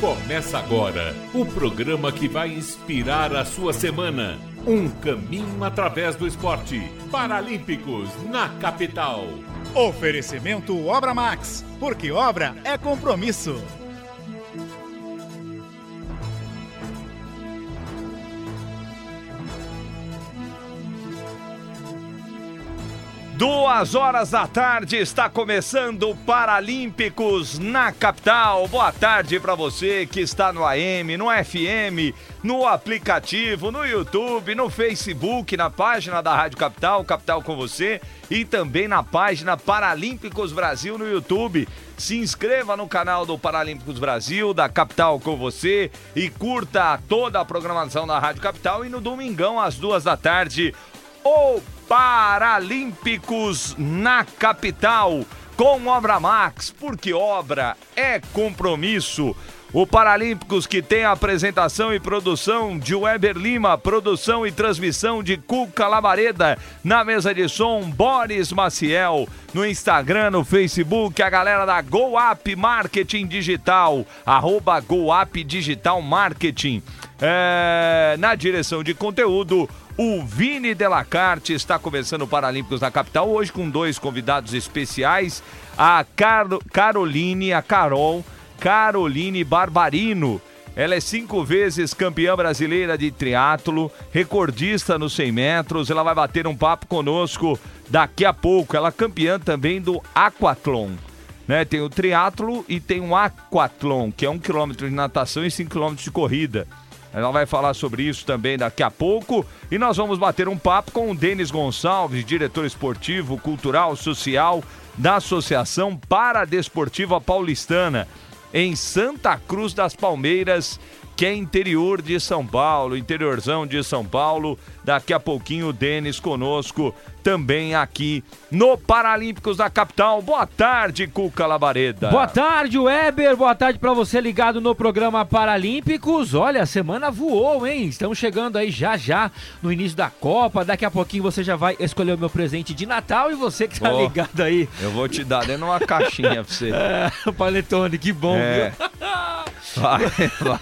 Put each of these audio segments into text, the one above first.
Começa agora o programa que vai inspirar a sua semana. Um caminho através do esporte. Paralímpicos na capital. Oferecimento Obra Max, porque obra é compromisso. Duas horas da tarde está começando o Paralímpicos na capital. Boa tarde para você que está no AM, no FM, no aplicativo, no YouTube, no Facebook, na página da Rádio Capital, Capital com você e também na página Paralímpicos Brasil no YouTube. Se inscreva no canal do Paralímpicos Brasil, da Capital com você e curta toda a programação da Rádio Capital e no domingão às duas da tarde o Paralímpicos na capital com Obra Max, porque obra é compromisso. O Paralímpicos que tem a apresentação e produção de Weber Lima, produção e transmissão de Cuca Labareda, na mesa de som Boris Maciel, no Instagram, no Facebook, a galera da GoUp Marketing Digital, arroba GoUp Digital Marketing. É, na direção de conteúdo, o Vini Delacarte está começando o Paralímpicos na capital hoje com dois convidados especiais, a Car Caroline, a Carol, Caroline Barbarino. Ela é cinco vezes campeã brasileira de triatlo, recordista nos 100 metros. Ela vai bater um papo conosco daqui a pouco. Ela é campeã também do aquatlon. Né? Tem o triatlo e tem o aquatlon, que é um quilômetro de natação e cinco quilômetros de corrida. Ela vai falar sobre isso também daqui a pouco. E nós vamos bater um papo com o Denis Gonçalves, diretor esportivo, cultural, social da Associação Paradesportiva Paulistana, em Santa Cruz das Palmeiras, que é interior de São Paulo, interiorzão de São Paulo. Daqui a pouquinho o Denis conosco também aqui no Paralímpicos da capital. Boa tarde, Cuca Labareda. Boa tarde, Weber. Boa tarde para você ligado no programa Paralímpicos. Olha, a semana voou, hein? Estamos chegando aí já já no início da Copa. Daqui a pouquinho você já vai escolher o meu presente de Natal e você que tá ligado aí. Eu vou te dar dentro de uma caixinha pra você. É, Paletone, que bom, é. viu? Vai,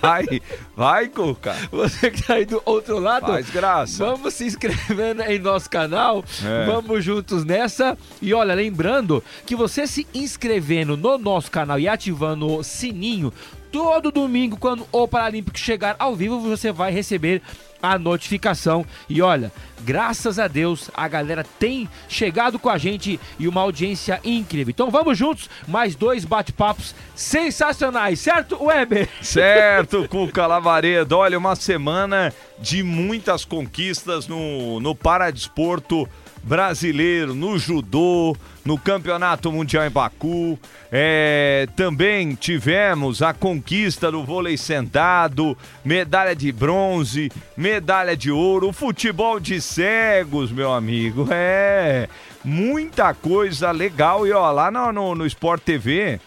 vai, vai, Cuca. Você que tá aí do outro lado, Faz graça. vamos se inscrevendo em nosso canal. É. Vamos juntos nessa. E olha, lembrando que você se inscrevendo no nosso canal e ativando o sininho, todo domingo, quando o Paralímpico chegar ao vivo, você vai receber a notificação. E olha, graças a Deus, a galera tem chegado com a gente e uma audiência incrível. Então vamos juntos, mais dois bate-papos sensacionais, certo, Weber? Certo, Cuca Lavaredo. Olha, uma semana de muitas conquistas no, no paradesporto brasileiro, no judô, no Campeonato Mundial em Baku. É, também tivemos a conquista do vôlei sentado, medalha de bronze, medalha de ouro, futebol de cegos, meu amigo. É, muita coisa legal. E ó, lá no, no, no Sport TV,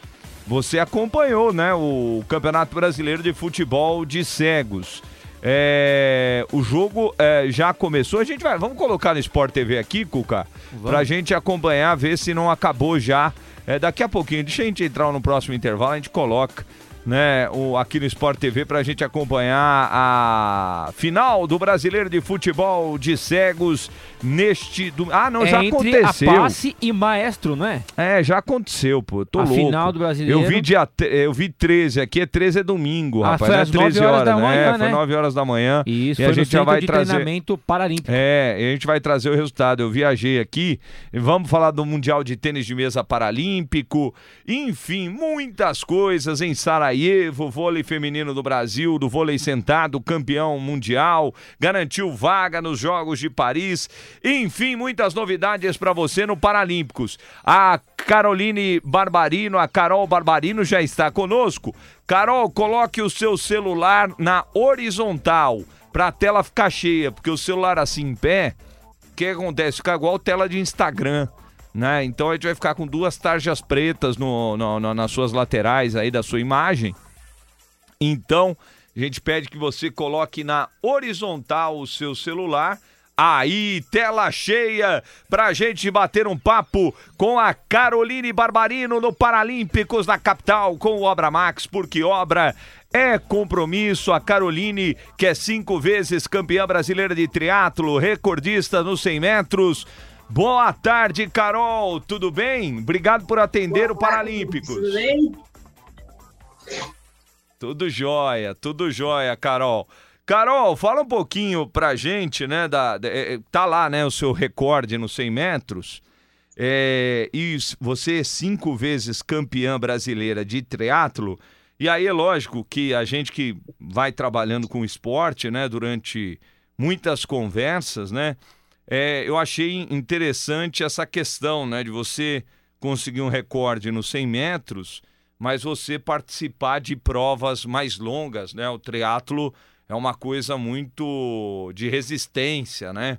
você acompanhou, né, o Campeonato Brasileiro de Futebol de Cegos. É, o jogo é, já começou. A gente vai. Vamos colocar no Sport TV aqui, Cuca, pra gente acompanhar, ver se não acabou já. É, daqui a pouquinho, deixa a gente entrar no próximo intervalo, a gente coloca. Né, o, aqui no Sport TV pra gente acompanhar a final do Brasileiro de Futebol de Cegos neste. Do... Ah, não, É já entre aconteceu. a passe e maestro, não é? É, já aconteceu, pô. Tô A louco. final do Brasileiro. Eu vi dia, eu vi 13, aqui é 13 é domingo, Ah, rapaz. foi é às 9 13 horas horas, da né? manhã, É, Foi né? 9 horas da manhã. Isso, e foi a no gente já vai de trazer. treinamento paralímpico. É, e a gente vai trazer o resultado. Eu viajei aqui, vamos falar do Mundial de Tênis de Mesa Paralímpico, enfim, muitas coisas em Sarajevo, vôlei feminino do Brasil, do vôlei sentado, campeão mundial, garantiu vaga nos Jogos de Paris, enfim, muitas novidades para você no Paralímpicos. A Caroline Barbarino, a Carol Barbarino já está conosco. Carol, coloque o seu celular na horizontal para a tela ficar cheia, porque o celular assim em pé, o que acontece? Fica igual tela de Instagram. Né? Então a gente vai ficar com duas tarjas pretas no, no- no- nas suas laterais aí da sua imagem. Então, a gente pede que você coloque na horizontal o seu celular. Aí, tela cheia, pra gente bater um papo com a Caroline Barbarino no Paralímpicos na capital com o Obra Max, porque obra é compromisso. A Caroline, que é cinco vezes campeã brasileira de triatlo, recordista nos 100 metros. Boa tarde, Carol. Tudo bem? Obrigado por atender Boa o Paralímpicos. Tudo bem? Tudo jóia, tudo jóia, Carol. Carol, fala um pouquinho pra gente, né? Da, é, é, tá lá, né, o seu recorde nos 100 metros. É, e você é cinco vezes campeã brasileira de triatlo. E aí é lógico que a gente que vai trabalhando com esporte, né, durante muitas conversas, né, é, eu achei interessante essa questão, né, de você conseguir um recorde nos 100 metros, mas você participar de provas mais longas, né, o triatlo é uma coisa muito de resistência, né?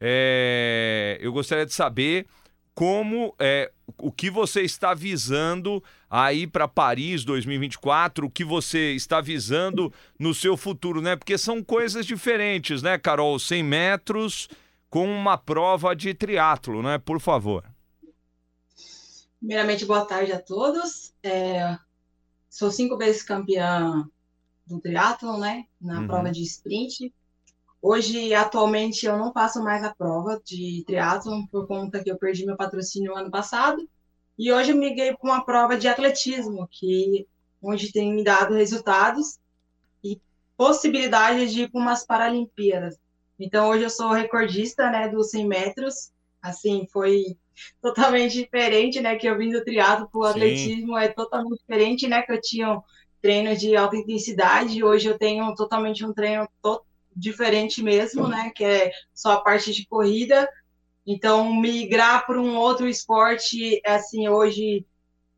É, eu gostaria de saber como é, o que você está visando aí para Paris 2024, o que você está visando no seu futuro, né? Porque são coisas diferentes, né, Carol? 100 metros com uma prova de triatlo, né? Por favor. Primeiramente, boa tarde a todos. É, sou cinco vezes campeã do triatlon, né? Na uhum. prova de sprint. Hoje, atualmente, eu não faço mais a prova de triatlon por conta que eu perdi meu patrocínio ano passado. E hoje eu migrei para uma prova de atletismo, que onde tem me dado resultados e possibilidade de ir para umas Paralimpíadas. Então, hoje eu sou recordista, né, dos 100 metros. Assim, foi totalmente diferente, né, que eu vim do triatlo para o atletismo, é totalmente diferente, né, que eu tinha treino de alta intensidade. Hoje eu tenho totalmente um treino diferente mesmo, né? Que é só a parte de corrida. Então, migrar para um outro esporte, assim, hoje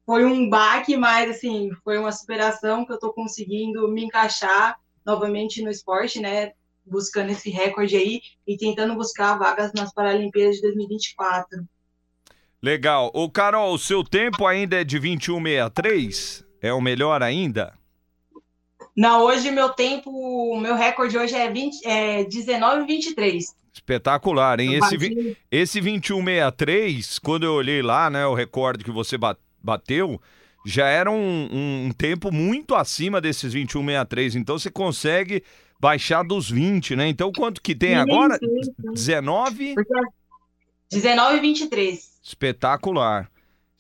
foi um baque, mas, assim, foi uma superação que eu estou conseguindo me encaixar novamente no esporte, né? Buscando esse recorde aí e tentando buscar vagas nas Paralimpíadas de 2024. Legal. O Carol, seu tempo ainda é de 21,63? É o melhor ainda? Não, hoje meu tempo, meu recorde hoje é, 20, é 19,23. Espetacular, hein? Esse, vi, esse 21,63, quando eu olhei lá, né, o recorde que você bateu, já era um, um tempo muito acima desses 21,63. Então você consegue baixar dos 20, né? Então quanto que tem agora? Sim, sim. 19? 19,23. Espetacular.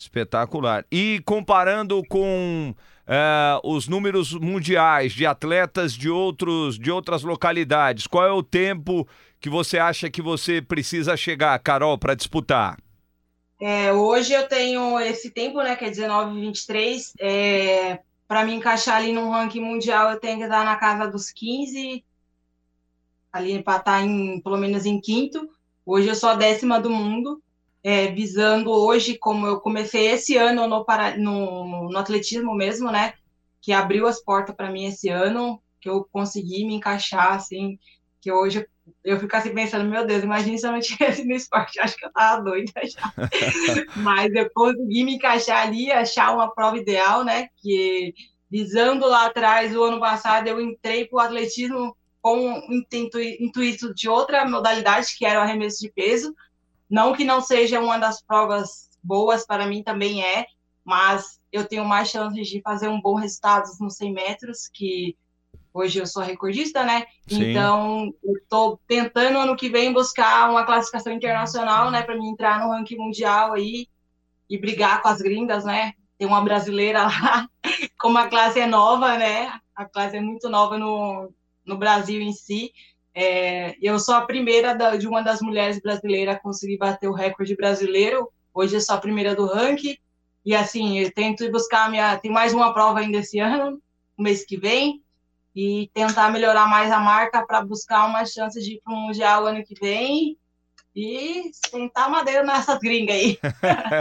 Espetacular. E comparando com uh, os números mundiais de atletas de, outros, de outras localidades, qual é o tempo que você acha que você precisa chegar, Carol, para disputar? É, hoje eu tenho esse tempo, né, que é 19 23. É, para me encaixar ali no ranking mundial, eu tenho que estar na casa dos 15, ali para estar em, pelo menos em quinto. Hoje eu sou a décima do mundo é, visando hoje, como eu comecei esse ano no, no, no atletismo mesmo, né? Que abriu as portas para mim esse ano, que eu consegui me encaixar, assim, que hoje eu fico assim pensando, meu Deus, imagina se eu não tivesse no esporte, acho que eu tava doida já. Mas eu consegui me encaixar ali, achar uma prova ideal, né? Que visando lá atrás, o ano passado, eu entrei para o atletismo com intuito de outra modalidade, que era o arremesso de peso, não que não seja uma das provas boas, para mim também é, mas eu tenho mais chances de fazer um bom resultado nos 100 metros, que hoje eu sou recordista, né? Sim. Então, eu estou tentando ano que vem buscar uma classificação internacional, né, para mim entrar no ranking mundial aí e brigar com as gringas, né? Tem uma brasileira lá, como a classe é nova, né? A classe é muito nova no, no Brasil em si. É, eu sou a primeira da, de uma das mulheres brasileiras a conseguir bater o recorde brasileiro. Hoje eu sou a primeira do ranking. E assim, eu tento buscar minha. Tem mais uma prova ainda esse ano, no mês que vem, e tentar melhorar mais a marca para buscar uma chance de ir para o Mundial ano que vem e sentar madeira nessas gringas aí.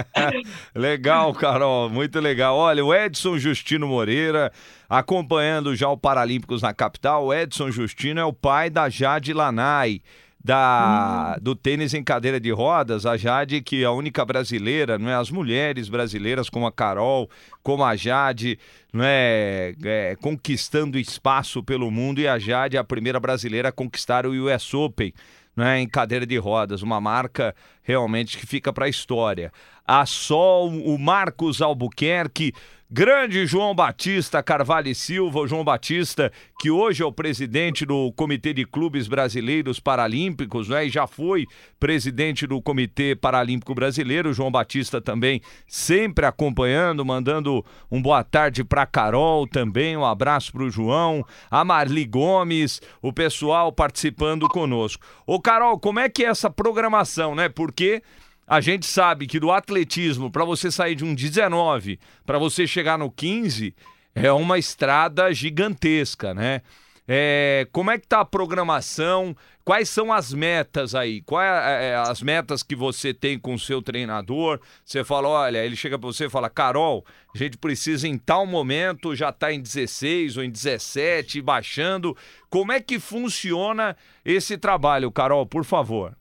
legal, Carol, muito legal. Olha, o Edson Justino Moreira acompanhando já o Paralímpicos na capital. O Edson Justino é o pai da Jade Lanai. Da, hum. do tênis em cadeira de rodas, a Jade, que é a única brasileira, não é? As mulheres brasileiras, como a Carol, como a Jade, não é? é conquistando espaço pelo mundo, e a Jade é a primeira brasileira a conquistar o US Open né, em cadeira de rodas, uma marca realmente que fica para a história. A Sol, o Marcos Albuquerque, Grande João Batista Carvalho e Silva, o João Batista, que hoje é o presidente do Comitê de Clubes Brasileiros Paralímpicos, né? E já foi presidente do Comitê Paralímpico Brasileiro. O João Batista também sempre acompanhando, mandando um boa tarde para Carol também, um abraço para o João, a Marli Gomes, o pessoal participando conosco. Ô Carol, como é que é essa programação, né? Porque a gente sabe que do atletismo, para você sair de um 19 para você chegar no 15, é uma estrada gigantesca, né? É, como é que tá a programação? Quais são as metas aí? Quais é, é, as metas que você tem com o seu treinador? Você fala, olha, ele chega para você e fala, Carol, a gente precisa em tal momento já tá em 16 ou em 17, baixando. Como é que funciona esse trabalho, Carol, por favor?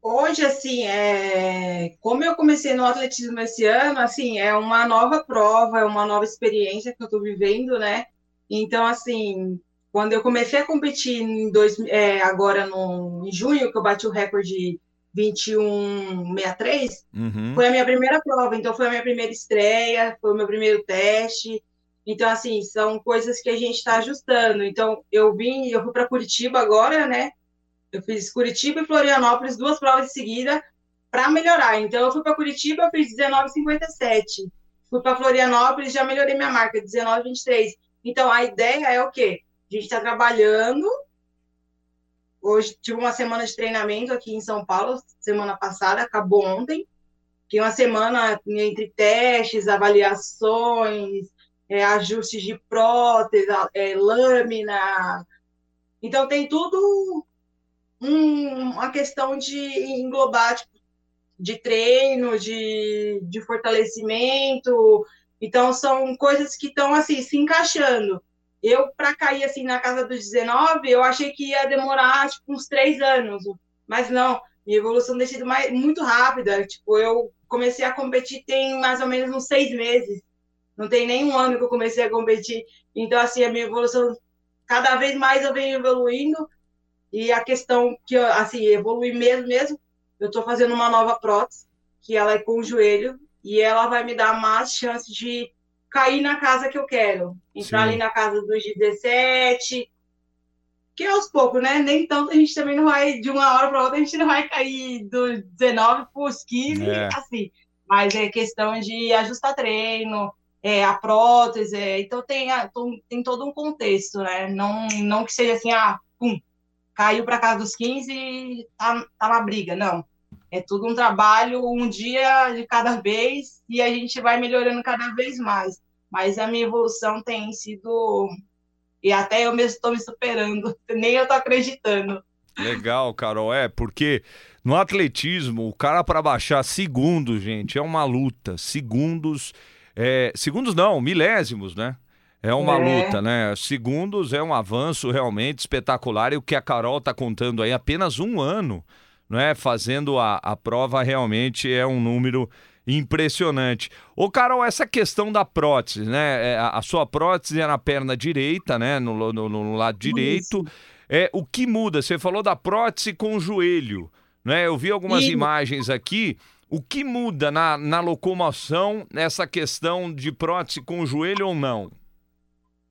Hoje, assim, é... como eu comecei no atletismo esse ano, assim, é uma nova prova, é uma nova experiência que eu estou vivendo, né? Então, assim, quando eu comecei a competir em dois, é, agora no, em junho, que eu bati o recorde 21,63, uhum. foi a minha primeira prova, então foi a minha primeira estreia, foi o meu primeiro teste. Então, assim, são coisas que a gente está ajustando. Então, eu vim, eu fui para Curitiba agora, né? Eu fiz Curitiba e Florianópolis, duas provas de seguida, para melhorar. Então, eu fui para Curitiba, eu fiz 19,57. Fui para Florianópolis, já melhorei minha marca, 19,23. Então, a ideia é o quê? A gente está trabalhando. Hoje tive uma semana de treinamento aqui em São Paulo, semana passada, acabou ontem. Que uma semana entre testes, avaliações, é, ajustes de prótese, é, lâmina. Então, tem tudo um, uma questão de englobar tipo, de treino, de, de fortalecimento. Então, são coisas que estão assim, se encaixando. Eu, para cair assim na casa dos 19, eu achei que ia demorar tipo, uns três anos, mas não, minha evolução tem sido mais, muito rápida. Tipo, eu comecei a competir tem mais ou menos uns seis meses. Não tem nem um ano que eu comecei a competir. Então, assim, a minha evolução, cada vez mais eu venho evoluindo. E a questão que, assim, evolui mesmo, mesmo, eu estou fazendo uma nova prótese, que ela é com o joelho, e ela vai me dar mais chance de cair na casa que eu quero. Entrar Sim. ali na casa dos 17, que aos poucos, né? Nem tanto a gente também não vai, de uma hora para outra, a gente não vai cair do 19 para os 15, é. assim. Mas é questão de ajustar treino, é, a prótese, é, então tem, tem todo um contexto, né? Não, não que seja assim, ah, caiu para casa dos 15 e tá, tá na briga. Não. É tudo um trabalho, um dia de cada vez, e a gente vai melhorando cada vez mais. Mas a minha evolução tem sido. E até eu mesmo estou me superando, nem eu estou acreditando. Legal, Carol. É, porque no atletismo, o cara para baixar segundos, gente, é uma luta. Segundos. É, segundos não, milésimos, né? É uma é. luta, né? Segundos é um avanço realmente espetacular e o que a Carol está contando aí, apenas um ano, né? Fazendo a, a prova realmente é um número impressionante. Ô, Carol, essa questão da prótese, né? É, a, a sua prótese é na perna direita, né? No, no, no lado direito. É, o que muda? Você falou da prótese com o joelho, né? Eu vi algumas imagens aqui. O que muda na, na locomoção nessa questão de prótese com o joelho ou não?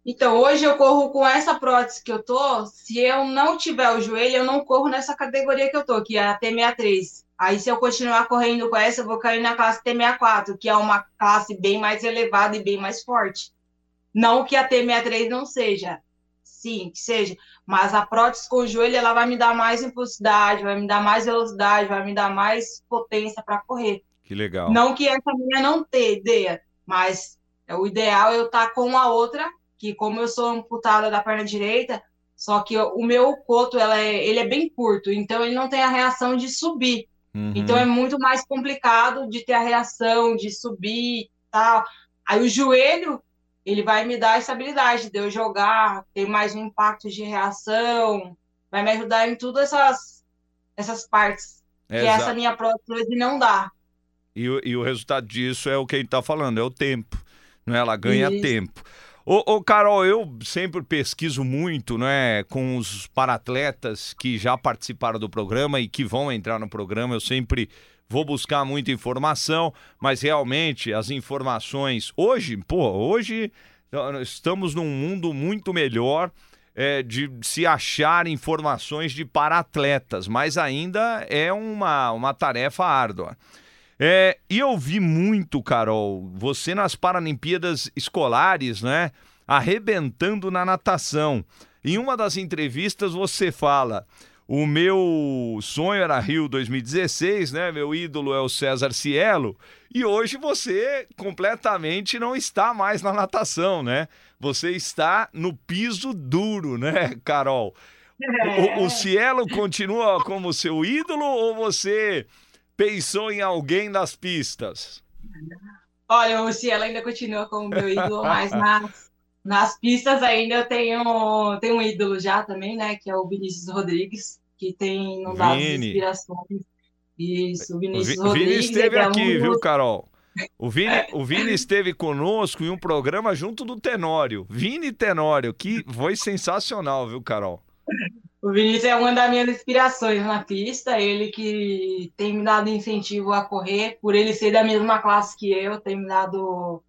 Então, hoje eu corro com essa prótese que eu tô. Se eu não tiver o joelho, eu não corro nessa categoria que eu tô, que é a T63. Aí, se eu continuar correndo com essa, eu vou cair na classe T64, que é uma classe bem mais elevada e bem mais forte. Não que a T63 não seja. Sim, que seja. Mas a prótese com o joelho, ela vai me dar mais impulsidade, vai me dar mais velocidade, vai me dar mais potência para correr. Que legal. Não que essa minha não tenha ideia, mas é o ideal é eu estar tá com a outra que como eu sou amputada da perna direita, só que o meu coto ela é, ele é bem curto, então ele não tem a reação de subir. Uhum. Então é muito mais complicado de ter a reação de subir e tal. Aí o joelho, ele vai me dar a estabilidade de eu jogar, ter mais um impacto de reação, vai me ajudar em todas essas, essas partes é, que exato. essa linha prótese não dá. E, e, o resultado disso é o que a gente está falando, é o tempo. Né? Ela ganha Isso. tempo. Ô, ô, Carol, eu sempre pesquiso muito, né, com os paratletas que já participaram do programa e que vão entrar no programa. Eu sempre vou buscar muita informação, mas realmente as informações hoje, pô, hoje estamos num mundo muito melhor é, de se achar informações de para-atletas, mas ainda é uma, uma tarefa árdua. É, e eu vi muito, Carol, você nas Paralimpíadas Escolares, né? Arrebentando na natação. Em uma das entrevistas você fala: o meu sonho era Rio 2016, né? Meu ídolo é o César Cielo. E hoje você completamente não está mais na natação, né? Você está no piso duro, né, Carol? O, o Cielo continua como seu ídolo ou você pensou em alguém nas pistas? Olha, o Cielo ainda continua como meu ídolo, mas nas, nas pistas ainda eu tenho, tenho um ídolo já também, né? Que é o Vinícius Rodrigues que tem não dado inspirações. Isso, o Vinícius o Vi, Rodrigues. Vini esteve é aqui, viu, Carol? O Vini, o Vini esteve conosco em um programa junto do Tenório. Vini Tenório, que foi sensacional, viu, Carol? O Vinícius é uma das minhas inspirações na pista, ele que tem me dado incentivo a correr, por ele ser da mesma classe que eu, tem me dado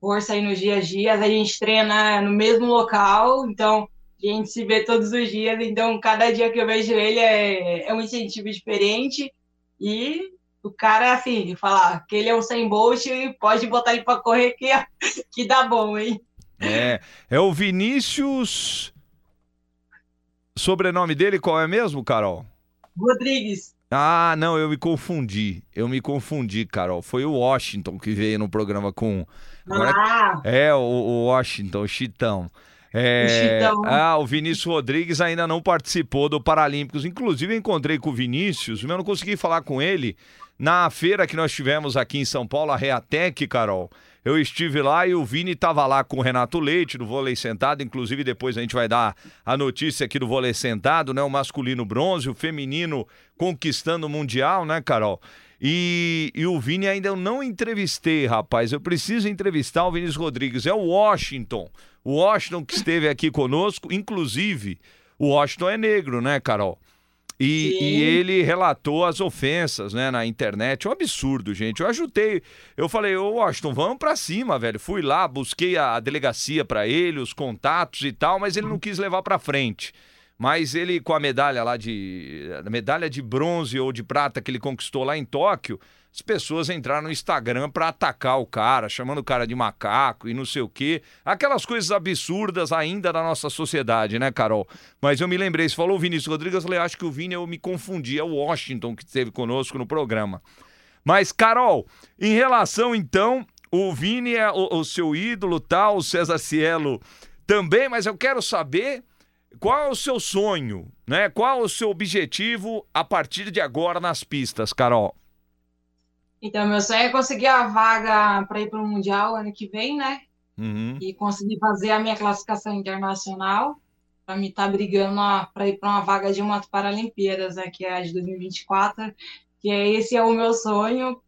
força aí nos dias a dias. A gente treina no mesmo local, então a gente se vê todos os dias, então cada dia que eu vejo ele é, é um incentivo diferente. E o cara, assim, falar que ele é um sem Bolt e pode botar ele para correr que, que dá bom, hein? É, é o Vinícius. Sobrenome dele qual é mesmo, Carol? Rodrigues. Ah, não, eu me confundi. Eu me confundi, Carol. Foi o Washington que veio no programa com. Agora... Ah. É, o, o Washington, o Chitão. É, ah, o Vinícius Rodrigues ainda não participou do Paralímpicos. Inclusive, encontrei com o Vinícius, mas eu não consegui falar com ele na feira que nós tivemos aqui em São Paulo, a Reatec, Carol. Eu estive lá e o Vini estava lá com o Renato Leite, do vôlei sentado. Inclusive, depois a gente vai dar a notícia aqui do vôlei sentado, né? O masculino bronze, o feminino conquistando o Mundial, né, Carol? E, e, o Vini ainda eu não entrevistei, rapaz. Eu preciso entrevistar o Vinícius Rodrigues. É o Washington. O Washington que esteve aqui conosco, inclusive, o Washington é negro, né, Carol? E, e, ele relatou as ofensas, né, na internet. É um absurdo, gente. Eu ajudei. Eu falei, ô Washington, vamos pra cima, velho. Fui lá, busquei a, a delegacia para ele, os contatos e tal, mas ele não quis levar pra frente. Mas ele, com a medalha lá de. A medalha de bronze ou de prata que ele conquistou lá em Tóquio, as pessoas entraram no Instagram para atacar o cara, chamando o cara de macaco e não sei o quê. Aquelas coisas absurdas ainda da nossa sociedade, né, Carol? Mas eu me lembrei, você falou o Vinícius Rodrigues, eu falei, acho que o Vini eu me confundi, é o Washington que esteve conosco no programa. Mas, Carol, em relação então, o Vini é o, o seu ídolo, tal, o César Cielo também, mas eu quero saber qual é o seu sonho, né? Qual é o seu objetivo a partir de agora nas pistas, Carol? Então, meu sonho é conseguir a vaga para ir para o Mundial ano que vem, né? Uhum. E conseguir fazer a minha classificação internacional para me estar tá brigando para ir para uma vaga de uma Paralimpíadas, né, que é a de 2024, que é esse é o meu sonho.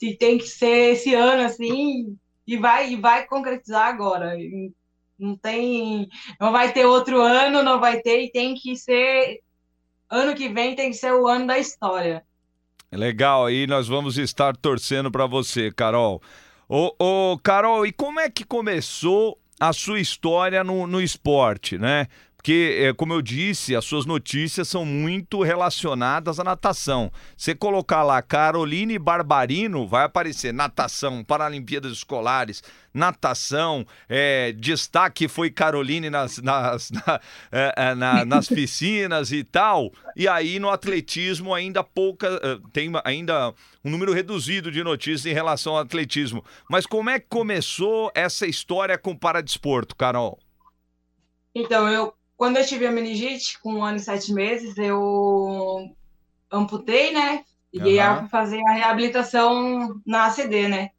E tem que ser esse ano assim, e vai e vai concretizar agora. Não tem, não vai ter outro ano, não vai ter e tem que ser ano que vem tem que ser o ano da história. Legal, aí nós vamos estar torcendo para você, Carol. Ô, ô, Carol, e como é que começou a sua história no, no esporte, né? Porque, é, como eu disse, as suas notícias são muito relacionadas à natação. Você colocar lá Caroline Barbarino, vai aparecer natação, Paralimpíadas Escolares, natação, é, destaque foi Caroline nas, nas, na, é, na, nas piscinas e tal. E aí no atletismo ainda pouca, tem ainda um número reduzido de notícias em relação ao atletismo. Mas como é que começou essa história com o paradesporto, Carol? Então, eu quando eu tive a meningite, com um ano e sete meses, eu amputei, né? E uhum. ia fazer a reabilitação na ACD, né?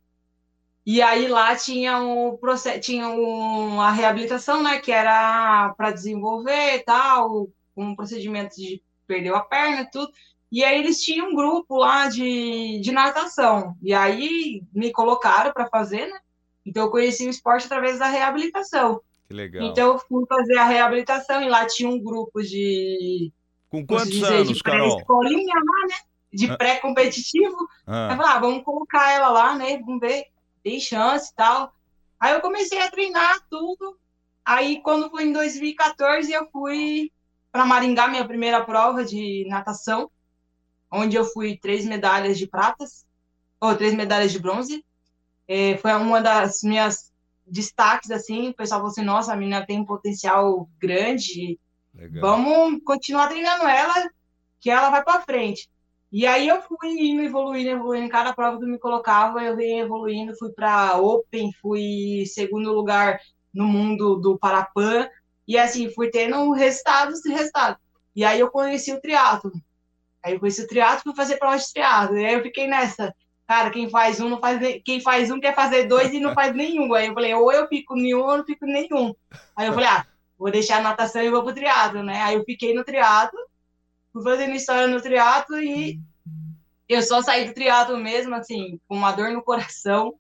E aí lá tinha um processo, tinha um, a reabilitação, né? Que era para desenvolver e tal, um procedimento de perdeu a perna e tudo. E aí eles tinham um grupo lá de, de natação. E aí me colocaram para fazer, né? Então eu conheci o esporte através da reabilitação. Que legal. Então eu fui fazer a reabilitação e lá tinha um grupo de. Com quantos dizer, anos, de Carol? pré-escolinha lá, né? De Ah. pré-competitivo. Ah, eu falei, ah, vamos colocar ela lá, né? Vamos ver, tem chance e tal. Aí eu comecei a treinar tudo. Aí quando foi em 2014, eu fui para Maringá, minha primeira prova de natação, onde eu fui três medalhas de pratas, ou três medalhas de bronze. É, foi uma das minhas destaques, assim, o pessoal falou assim, nossa, a menina tem um potencial grande, legal. Vamos continuar treinando ela, que ela vai para frente. E aí eu fui indo, evoluindo, evoluindo. Cada prova que eu me colocava, eu venho evoluindo. Fui para Open, fui segundo lugar no mundo do Parapan. E assim, fui tendo resultados e resultados. E aí eu conheci o triatlo. Aí eu conheci o triatlo, fui fazer prova de triatlo. E aí eu fiquei nessa. Cara, quem faz um não faz nem- quem faz um quer fazer dois e não faz nenhum. Aí eu falei, ou eu fico nenhum ou não fico nenhum. Aí eu falei, ah, vou deixar a natação e vou pro triatlo, né? Aí eu fiquei no triatlo, fui fazendo história no triatlo e eu só saí do triatlo mesmo, assim, com uma dor no coração,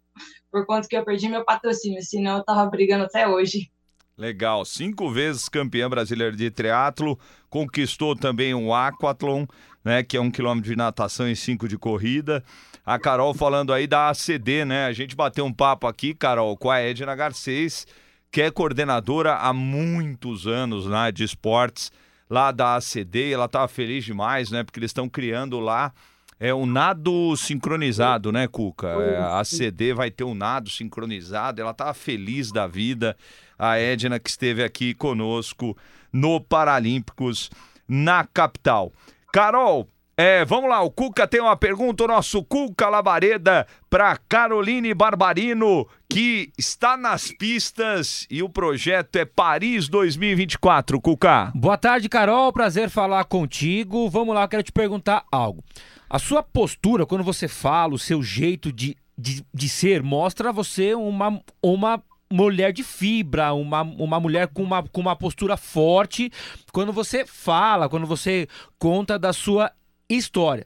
por conta que eu perdi meu patrocínio, senão eu tava brigando até hoje. Legal, cinco vezes campeã brasileira de triatlo, conquistou também um aquathlon, né, que é um quilômetro de natação e cinco de corrida. A Carol falando aí da ACD, né? A gente bateu um papo aqui, Carol, com a Edna Garcês, que é coordenadora há muitos anos né, de esportes lá da ACD. Ela estava feliz demais, né? Porque eles estão criando lá é um nado sincronizado, né, Cuca? É, a ACD vai ter um nado sincronizado. Ela estava feliz da vida. A Edna que esteve aqui conosco no Paralímpicos na capital. Carol, é, vamos lá, o Cuca tem uma pergunta, o nosso Cuca Labareda para Caroline Barbarino, que está nas pistas e o projeto é Paris 2024, Cuca. Boa tarde, Carol. Prazer falar contigo. Vamos lá, eu quero te perguntar algo. A sua postura, quando você fala, o seu jeito de, de, de ser, mostra você uma, uma mulher de fibra, uma, uma mulher com uma, com uma postura forte. Quando você fala, quando você conta da sua história.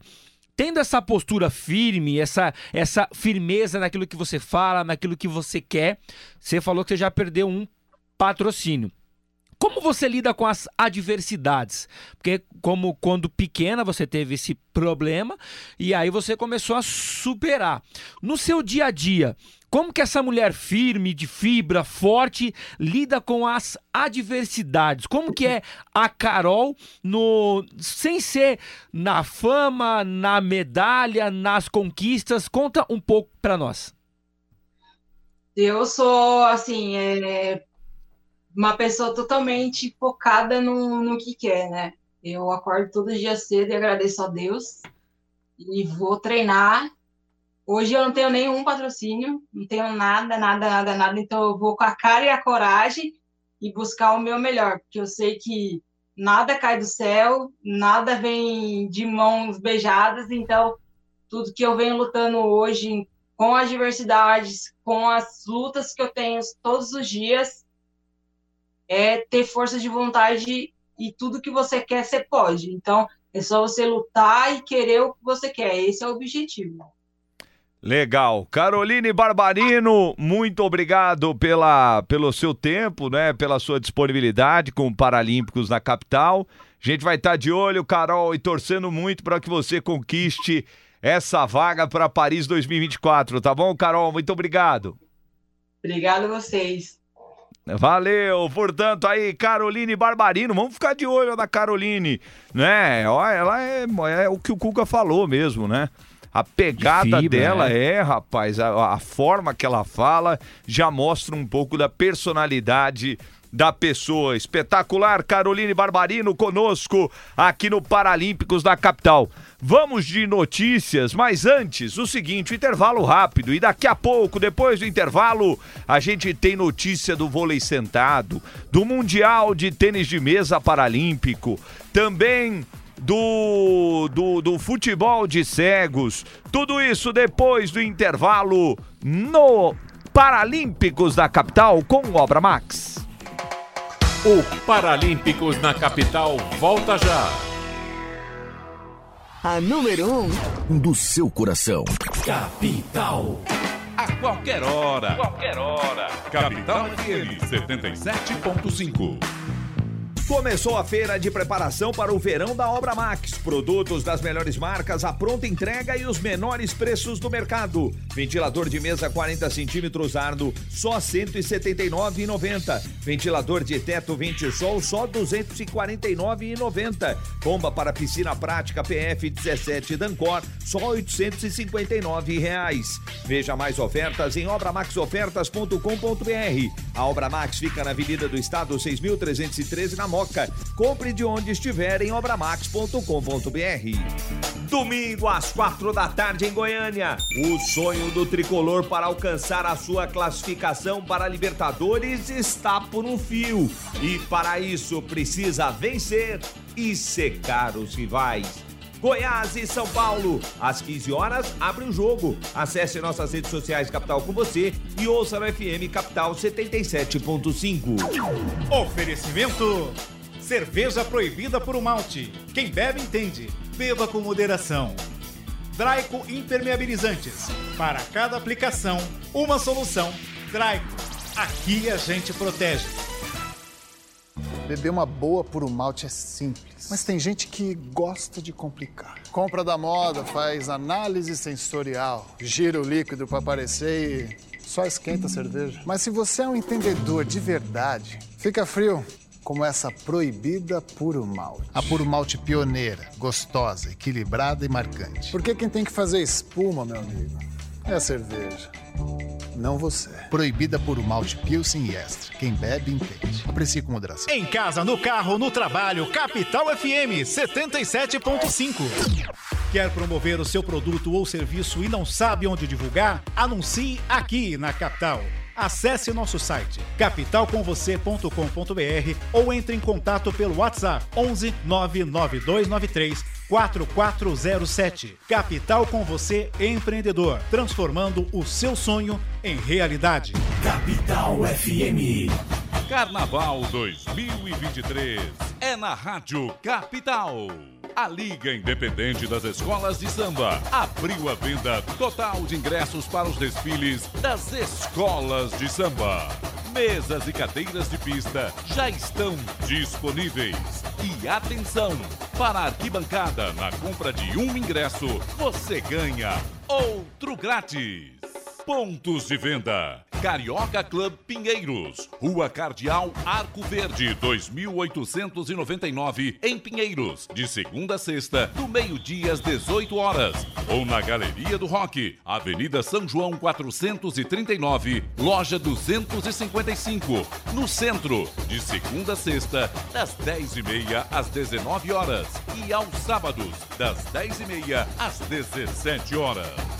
Tendo essa postura firme, essa, essa firmeza naquilo que você fala, naquilo que você quer, você falou que você já perdeu um patrocínio. Como você lida com as adversidades? Porque como quando pequena você teve esse problema e aí você começou a superar. No seu dia a dia, como que essa mulher firme, de fibra, forte, lida com as adversidades? Como que é a Carol no sem ser na fama, na medalha, nas conquistas? Conta um pouco para nós. Eu sou, assim, é, uma pessoa totalmente focada no, no que quer, né? Eu acordo todo dia cedo e agradeço a Deus e vou treinar. Hoje eu não tenho nenhum patrocínio, não tenho nada, nada, nada, nada, então eu vou com a cara e a coragem e buscar o meu melhor, porque eu sei que nada cai do céu, nada vem de mãos beijadas, então tudo que eu venho lutando hoje com as adversidades, com as lutas que eu tenho todos os dias, é ter força de vontade e tudo que você quer, você pode. Então, é só você lutar e querer o que você quer. Esse é o objetivo. Legal. Caroline Barbarino, muito obrigado pela, pelo seu tempo, né? Pela sua disponibilidade com o Paralímpicos na capital. A gente vai estar de olho, Carol, e torcendo muito para que você conquiste essa vaga para Paris 2024, tá bom, Carol? Muito obrigado. Obrigado a vocês. Valeu, portanto, aí, Caroline Barbarino, vamos ficar de olho na Caroline, né? Ó, ela é, é o que o Cuca falou mesmo, né? A pegada fibra, dela né? é, rapaz, a, a forma que ela fala já mostra um pouco da personalidade da pessoa. Espetacular, Caroline Barbarino conosco aqui no Paralímpicos da capital. Vamos de notícias, mas antes, o seguinte, o intervalo rápido. E daqui a pouco, depois do intervalo, a gente tem notícia do vôlei sentado, do Mundial de Tênis de Mesa Paralímpico, também do, do, do futebol de cegos. Tudo isso depois do intervalo no Paralímpicos da capital com Obra Max. O Paralímpicos na capital volta já. A número 1 um do seu coração. Capital. a qualquer hora. Qualquer hora. Capital FM 77.5. Começou a feira de preparação para o verão da Obra Max. Produtos das melhores marcas, a pronta entrega e os menores preços do mercado. Ventilador de mesa 40 centímetros Arno, só R$ 179,90. Ventilador de teto Vente Sol, só R$ 249,90. Bomba para piscina prática PF 17 Dancor, só 859 reais. Veja mais ofertas em obramaxofertas.com.br. A Obra Max fica na Avenida do Estado 6.313 na Moca. Compre de onde estiver em obramax.com.br. Domingo às quatro da tarde em Goiânia. O sonho do tricolor para alcançar a sua classificação para a Libertadores está por um fio. E para isso precisa vencer e secar os rivais. Goiás e São Paulo. Às 15 horas, abre o jogo. Acesse nossas redes sociais Capital com você e ouça no FM Capital 77.5. Oferecimento: cerveja proibida por um malte. Quem bebe entende. Beba com moderação. Draico Impermeabilizantes. Para cada aplicação, uma solução. Draico. Aqui a gente protege. Beber uma boa um malte é simples, mas tem gente que gosta de complicar. Compra da moda, faz análise sensorial, gira o líquido para aparecer e só esquenta a cerveja. Mas se você é um entendedor de verdade, fica frio como essa proibida puro malte. A puro malte pioneira, gostosa, equilibrada e marcante. Porque quem tem que fazer espuma, meu amigo, é a cerveja. Não você. Proibida por um malte Pilsen e Extra. Quem bebe, entende. Aprecie com moderação. Em casa, no carro, no trabalho, Capital FM 77.5. Quer promover o seu produto ou serviço e não sabe onde divulgar? Anuncie aqui na Capital. Acesse nosso site capitalcomvocê.com.br ou entre em contato pelo WhatsApp 11 99293 4407. Capital com você, empreendedor, transformando o seu sonho em realidade. Capital FM. Carnaval 2023 é na Rádio Capital. A Liga Independente das Escolas de Samba abriu a venda total de ingressos para os desfiles das escolas de samba. Mesas e cadeiras de pista já estão disponíveis. E atenção! Para a arquibancada, na compra de um ingresso, você ganha outro grátis. Pontos de venda. Carioca Club Pinheiros, Rua Cardeal Arco Verde, 2899, em Pinheiros, de segunda a sexta, do meio-dia às 18 horas. Ou na Galeria do Rock, Avenida São João 439, loja 255, no centro, de segunda a sexta, das 10h30 às 19 horas. E aos sábados, das 10h30 às 17 horas.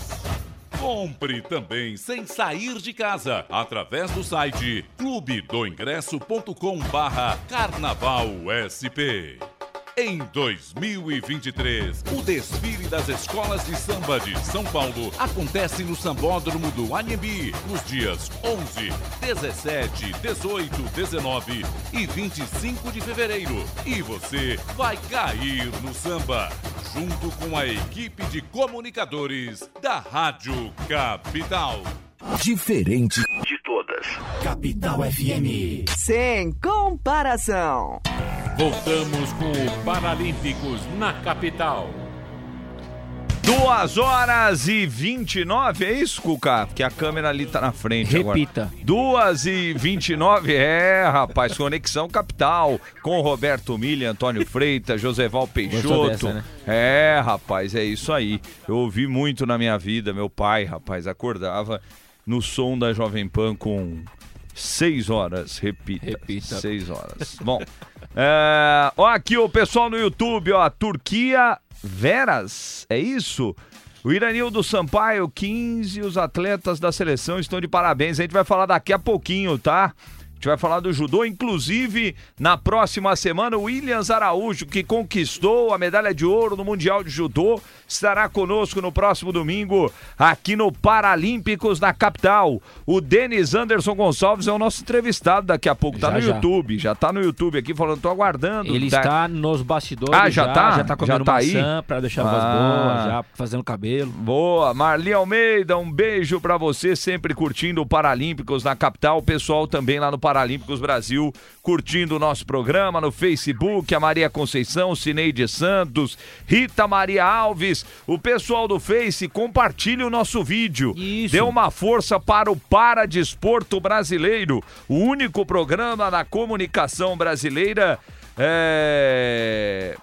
Compre também sem sair de casa através do site clubedoingresso.com barra Carnaval SP. Em 2023, o desfile das escolas de samba de São Paulo acontece no Sambódromo do Anhembi nos dias 11, 17, 18, 19 e 25 de fevereiro. E você vai cair no samba, junto com a equipe de comunicadores da Rádio Capital. Diferente de todas. Capital FM. Sem comparação. Voltamos com o Paralímpicos na capital. Duas horas e 29, é isso, Cuca? Que a câmera ali tá na frente Repita. agora. Duas e 29, é, rapaz, Conexão Capital, com Roberto Milha, Antônio Freitas, Joseval Peixoto. dessa, né? É, rapaz, é isso aí. Eu ouvi muito na minha vida, meu pai, rapaz, acordava no som da Jovem Pan com seis horas, repita. Repita. Seis horas. Bom, é, ó aqui o pessoal no YouTube, ó, Turquia Veras, é isso? O Iranildo Sampaio, 15, os atletas da seleção estão de parabéns. A gente vai falar daqui a pouquinho, tá? gente vai falar do judô, inclusive na próxima semana o Williams Araújo, que conquistou a medalha de ouro no Mundial de Judô, estará conosco no próximo domingo aqui no Paralímpicos na capital. O Denis Anderson Gonçalves é o nosso entrevistado daqui a pouco, tá Já, no já. YouTube, já tá no YouTube aqui falando, tô aguardando. Ele tá- está nos bastidores. Ah, já tá? Já tá comendo Já tá aí? maçã pra deixar a voz Ah. boa, já fazendo cabelo. Boa, Marli Almeida, um beijo pra você, sempre curtindo o Paralímpicos na capital. O pessoal também lá no Paralímpicos Brasil, curtindo o nosso programa no Facebook. A Maria Conceição, Cineide Santos, Rita Maria Alves. O pessoal do Face, compartilhe o nosso vídeo. Isso. Dê uma força para o Paradesporto Brasileiro, o único programa da comunicação brasileira. É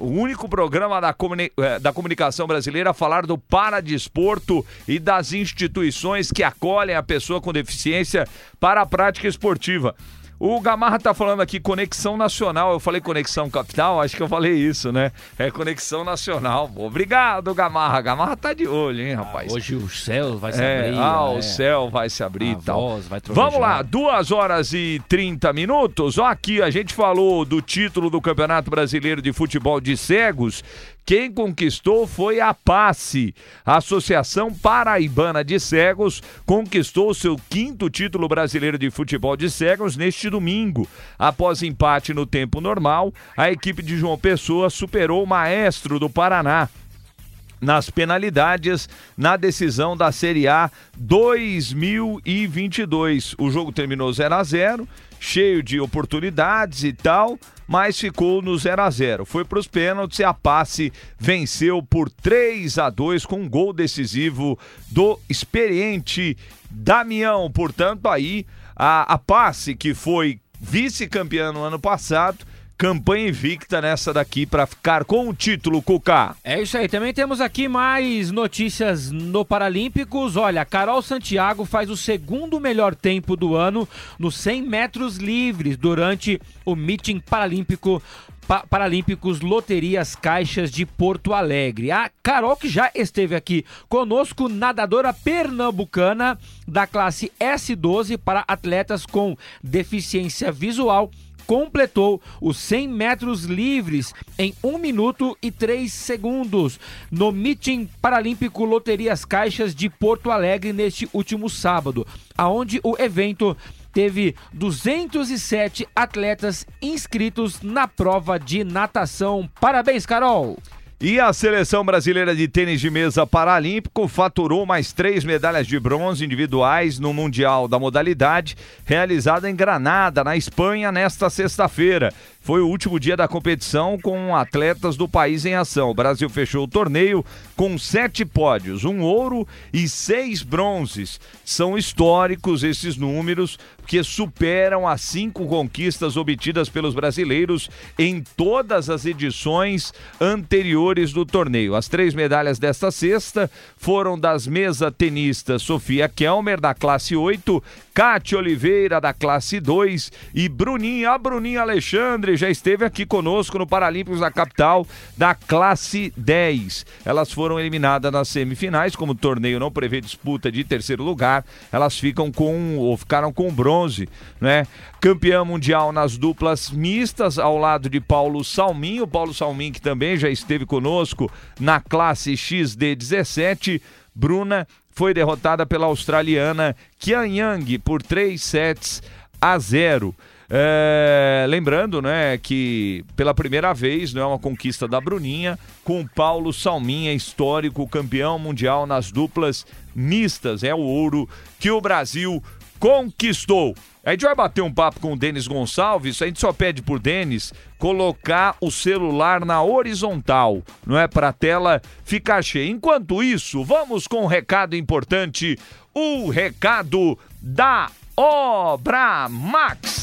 o único programa da, comuni- eh, da comunicação brasileira a falar do paradesporto e das instituições que acolhem a pessoa com deficiência para a prática esportiva. O Gamarra tá falando aqui conexão nacional. Eu falei conexão capital, acho que eu falei isso, né? É conexão nacional. Obrigado, Gamarra. Gamarra tá de olho, hein, rapaz? Hoje o céu vai se É, abrir. ah, né? o céu vai se abrir e tal. voz vai. Vamos lá, duas horas e 30 minutos. Ó, aqui a gente falou do título do Campeonato Brasileiro de Futebol de Cegos. Quem conquistou foi a PASSE. A Associação Paraibana de Cegos conquistou seu quinto título brasileiro de futebol de cegos neste domingo. Após empate no tempo normal, a equipe de João Pessoa superou o Maestro do Paraná nas penalidades na decisão da Série A 2022. O jogo terminou 0 a 0, cheio de oportunidades e tal, mas ficou no 0 a 0. Foi para os pênaltis e a passe venceu por 3 a 2 com um gol decisivo do experiente Damião. Portanto, aí a, a passe que foi vice-campeã no ano passado campanha invicta nessa daqui para ficar com o título, Cuca. É isso aí, também temos aqui mais notícias no Paralímpicos. Olha, Carol Santiago faz o segundo melhor tempo do ano nos 100 metros livres durante o meeting paralímpico Pa- Paralímpicos Loterias Caixas de Porto Alegre. A Carol, que já esteve aqui conosco, nadadora pernambucana da classe S12 para atletas com deficiência visual, completou os 100 metros livres em 1 minuto e 3 segundos no Meeting Paralímpico Loterias Caixas de Porto Alegre neste último sábado, aonde o evento teve 207 atletas inscritos na prova de natação. Parabéns, Carol! E a seleção brasileira de tênis de mesa paralímpico faturou mais três medalhas de bronze individuais no Mundial da modalidade, realizado em Granada, na Espanha, nesta sexta-feira. Foi o último dia da competição com atletas do país em ação. O Brasil fechou o torneio com sete pódios, um ouro e seis bronzes. São históricos esses números, que superam as cinco conquistas obtidas pelos brasileiros em todas as edições anteriores do torneio. As três medalhas desta sexta foram das mesa tenistas Sofia Kelmer, da classe 8, Cátia Oliveira, da classe 2 e Bruninha, a Bruninha Alexandre, já esteve aqui conosco no Paralímpicos da capital, da classe 10. Elas foram eliminadas nas semifinais, como o torneio não prevê disputa de terceiro lugar, elas ficam com, ou ficaram com bronze, né? Campeã mundial nas duplas mistas, ao lado de Paulo Salminho, Paulo Salminho que também já esteve conosco na classe XD17, Bruna foi derrotada pela australiana Kian Yang por 3 sets a 0. É, lembrando, né, que pela primeira vez, não é uma conquista da Bruninha, com Paulo Salminha, histórico campeão mundial nas duplas mistas, é o ouro que o Brasil conquistou. A gente vai bater um papo com o Denis Gonçalves, a gente só pede por Denis colocar o celular na horizontal, não é para a tela ficar cheia. Enquanto isso, vamos com um recado importante, o recado da Obra Max.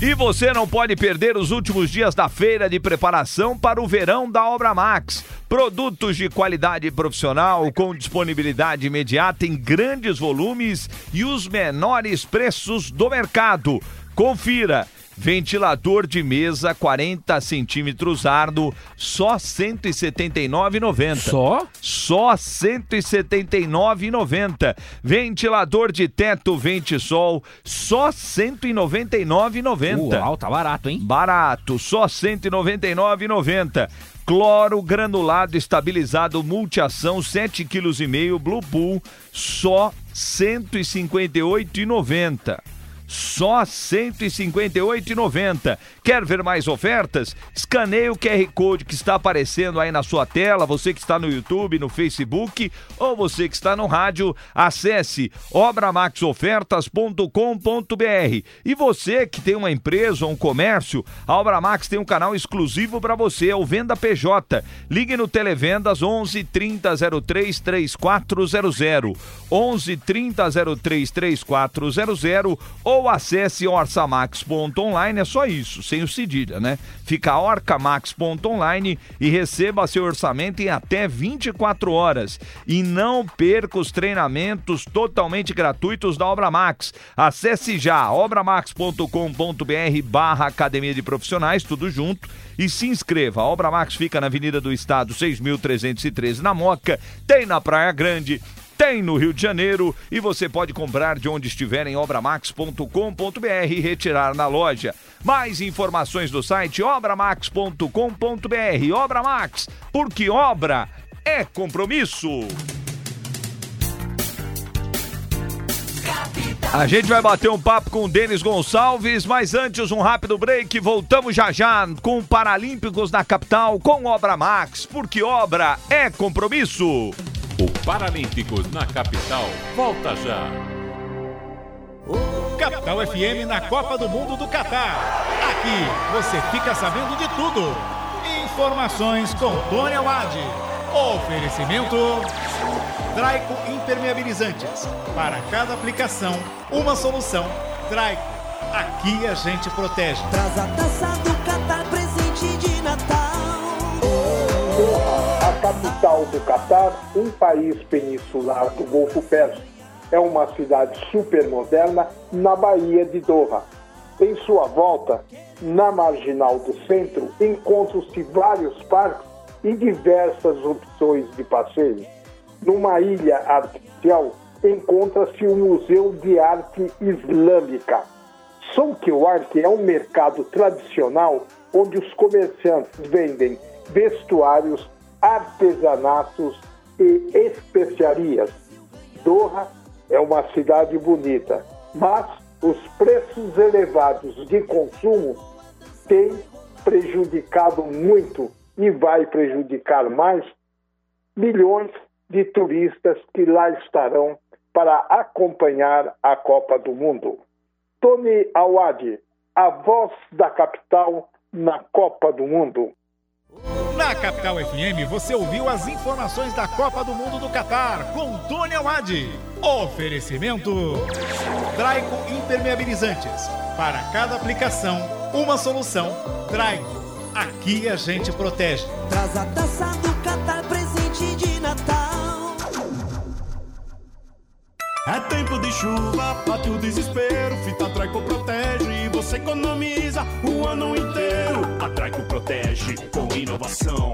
E você não pode perder os últimos dias da feira de preparação para o verão da Obra Max. Produtos de qualidade profissional com disponibilidade imediata em grandes volumes e os menores preços do mercado. Confira! Ventilador de mesa 40 centímetros Arno, só R$ 179,90. Só? Só R$ 179,90. Ventilador de teto Ventisol, só R$ 199,90. Uau, tá barato, hein? Barato, só R$ 199,90. Cloro granulado estabilizado multiação 7,5 kg Blue Bull, só R$ 158,90 só R$ 158,90. Quer ver mais ofertas? Escaneie o QR Code que está aparecendo aí na sua tela, você que está no YouTube, no Facebook ou você que está no rádio, acesse obramaxofertas.com.br. E você que tem uma empresa ou um comércio, a Obra Max tem um canal exclusivo para você, é o Venda PJ. Ligue no Televendas 11 30 03 3400 11 30 03 3400 ou ou acesse orçamax.online, é só isso, sem o cedilha, né? Fica orcamax.online e receba seu orçamento em até 24 horas. E não perca os treinamentos totalmente gratuitos da Obra Max. Acesse já obramax.com.br barra Academia de Profissionais, tudo junto, e se inscreva. A Obra Max fica na Avenida do Estado, 6.313, na Moca, tem na Praia Grande, tem no Rio de Janeiro e você pode comprar de onde estiver em obramax.com.br e retirar na loja. Mais informações do site obramax.com.br. Obra Max, porque obra é compromisso. A gente vai bater um papo com o Denis Gonçalves, mas antes um rápido break. Voltamos já já com Paralímpicos na capital com Obra Max, porque obra é compromisso. O Paralímpicos na capital volta já. Capital FM na Copa do Mundo do Catar. Aqui você fica sabendo de tudo. Informações com Tony Awad. Oferecimento Draico Impermeabilizantes. Para cada aplicação, uma solução. Draico. Aqui a gente protege. Traz a taça capital do Catar, um país peninsular do Golfo Pérsico, é uma cidade super moderna na Baía de Doha. Em sua volta, na marginal do centro, encontram-se vários parques e diversas opções de passeio. Numa ilha artificial, encontra-se o Museu de Arte Islâmica. Soukewart é um mercado tradicional onde os comerciantes vendem vestuários, artesanatos e especiarias. Doha é uma cidade bonita, mas os preços elevados de consumo têm prejudicado muito e vai prejudicar mais milhões de turistas que lá estarão para acompanhar a Copa do Mundo. Tony Awad, a voz da capital na Copa do Mundo. Na Capital FM você ouviu as informações da Copa do Mundo do Catar com Tony Awad. Oferecimento Draico Impermeabilizantes. Para cada aplicação, uma solução. Draico. Aqui a gente protege. Traz a taça do Catar, presente de Natal. É tempo de chuva, bate o desespero. Fita Traico protege você economiza o ano inteiro. A Traico protege com inovação.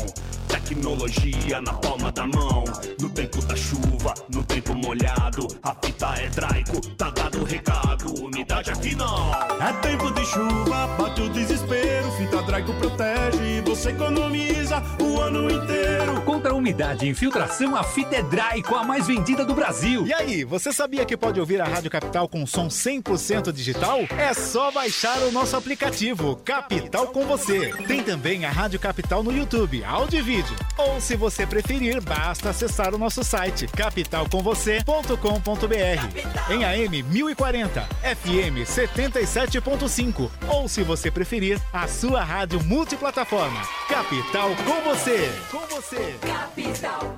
Tecnologia na palma da mão. No tempo da chuva, no tempo molhado. A fita é Traico, tá dado o recado. Unidade aqui não. É tempo de chuva, bate o desespero. Fita Traico protege e você economiza o ano inteiro. Contra a umidade e infiltração, a fita é Draico, a mais vendida do Brasil. E aí, você sabia que pode ouvir a Rádio Capital com som 100% digital? É só baixar o nosso aplicativo Capital com você. Tem também a Rádio Capital no YouTube, áudio e vídeo. Ou se você preferir, basta acessar o nosso site capitalcomvocê.com.br. Em AM 1040, FM 77.5. Ou se você preferir, a sua rádio multiplataforma. Capital com você. Com você. Capital.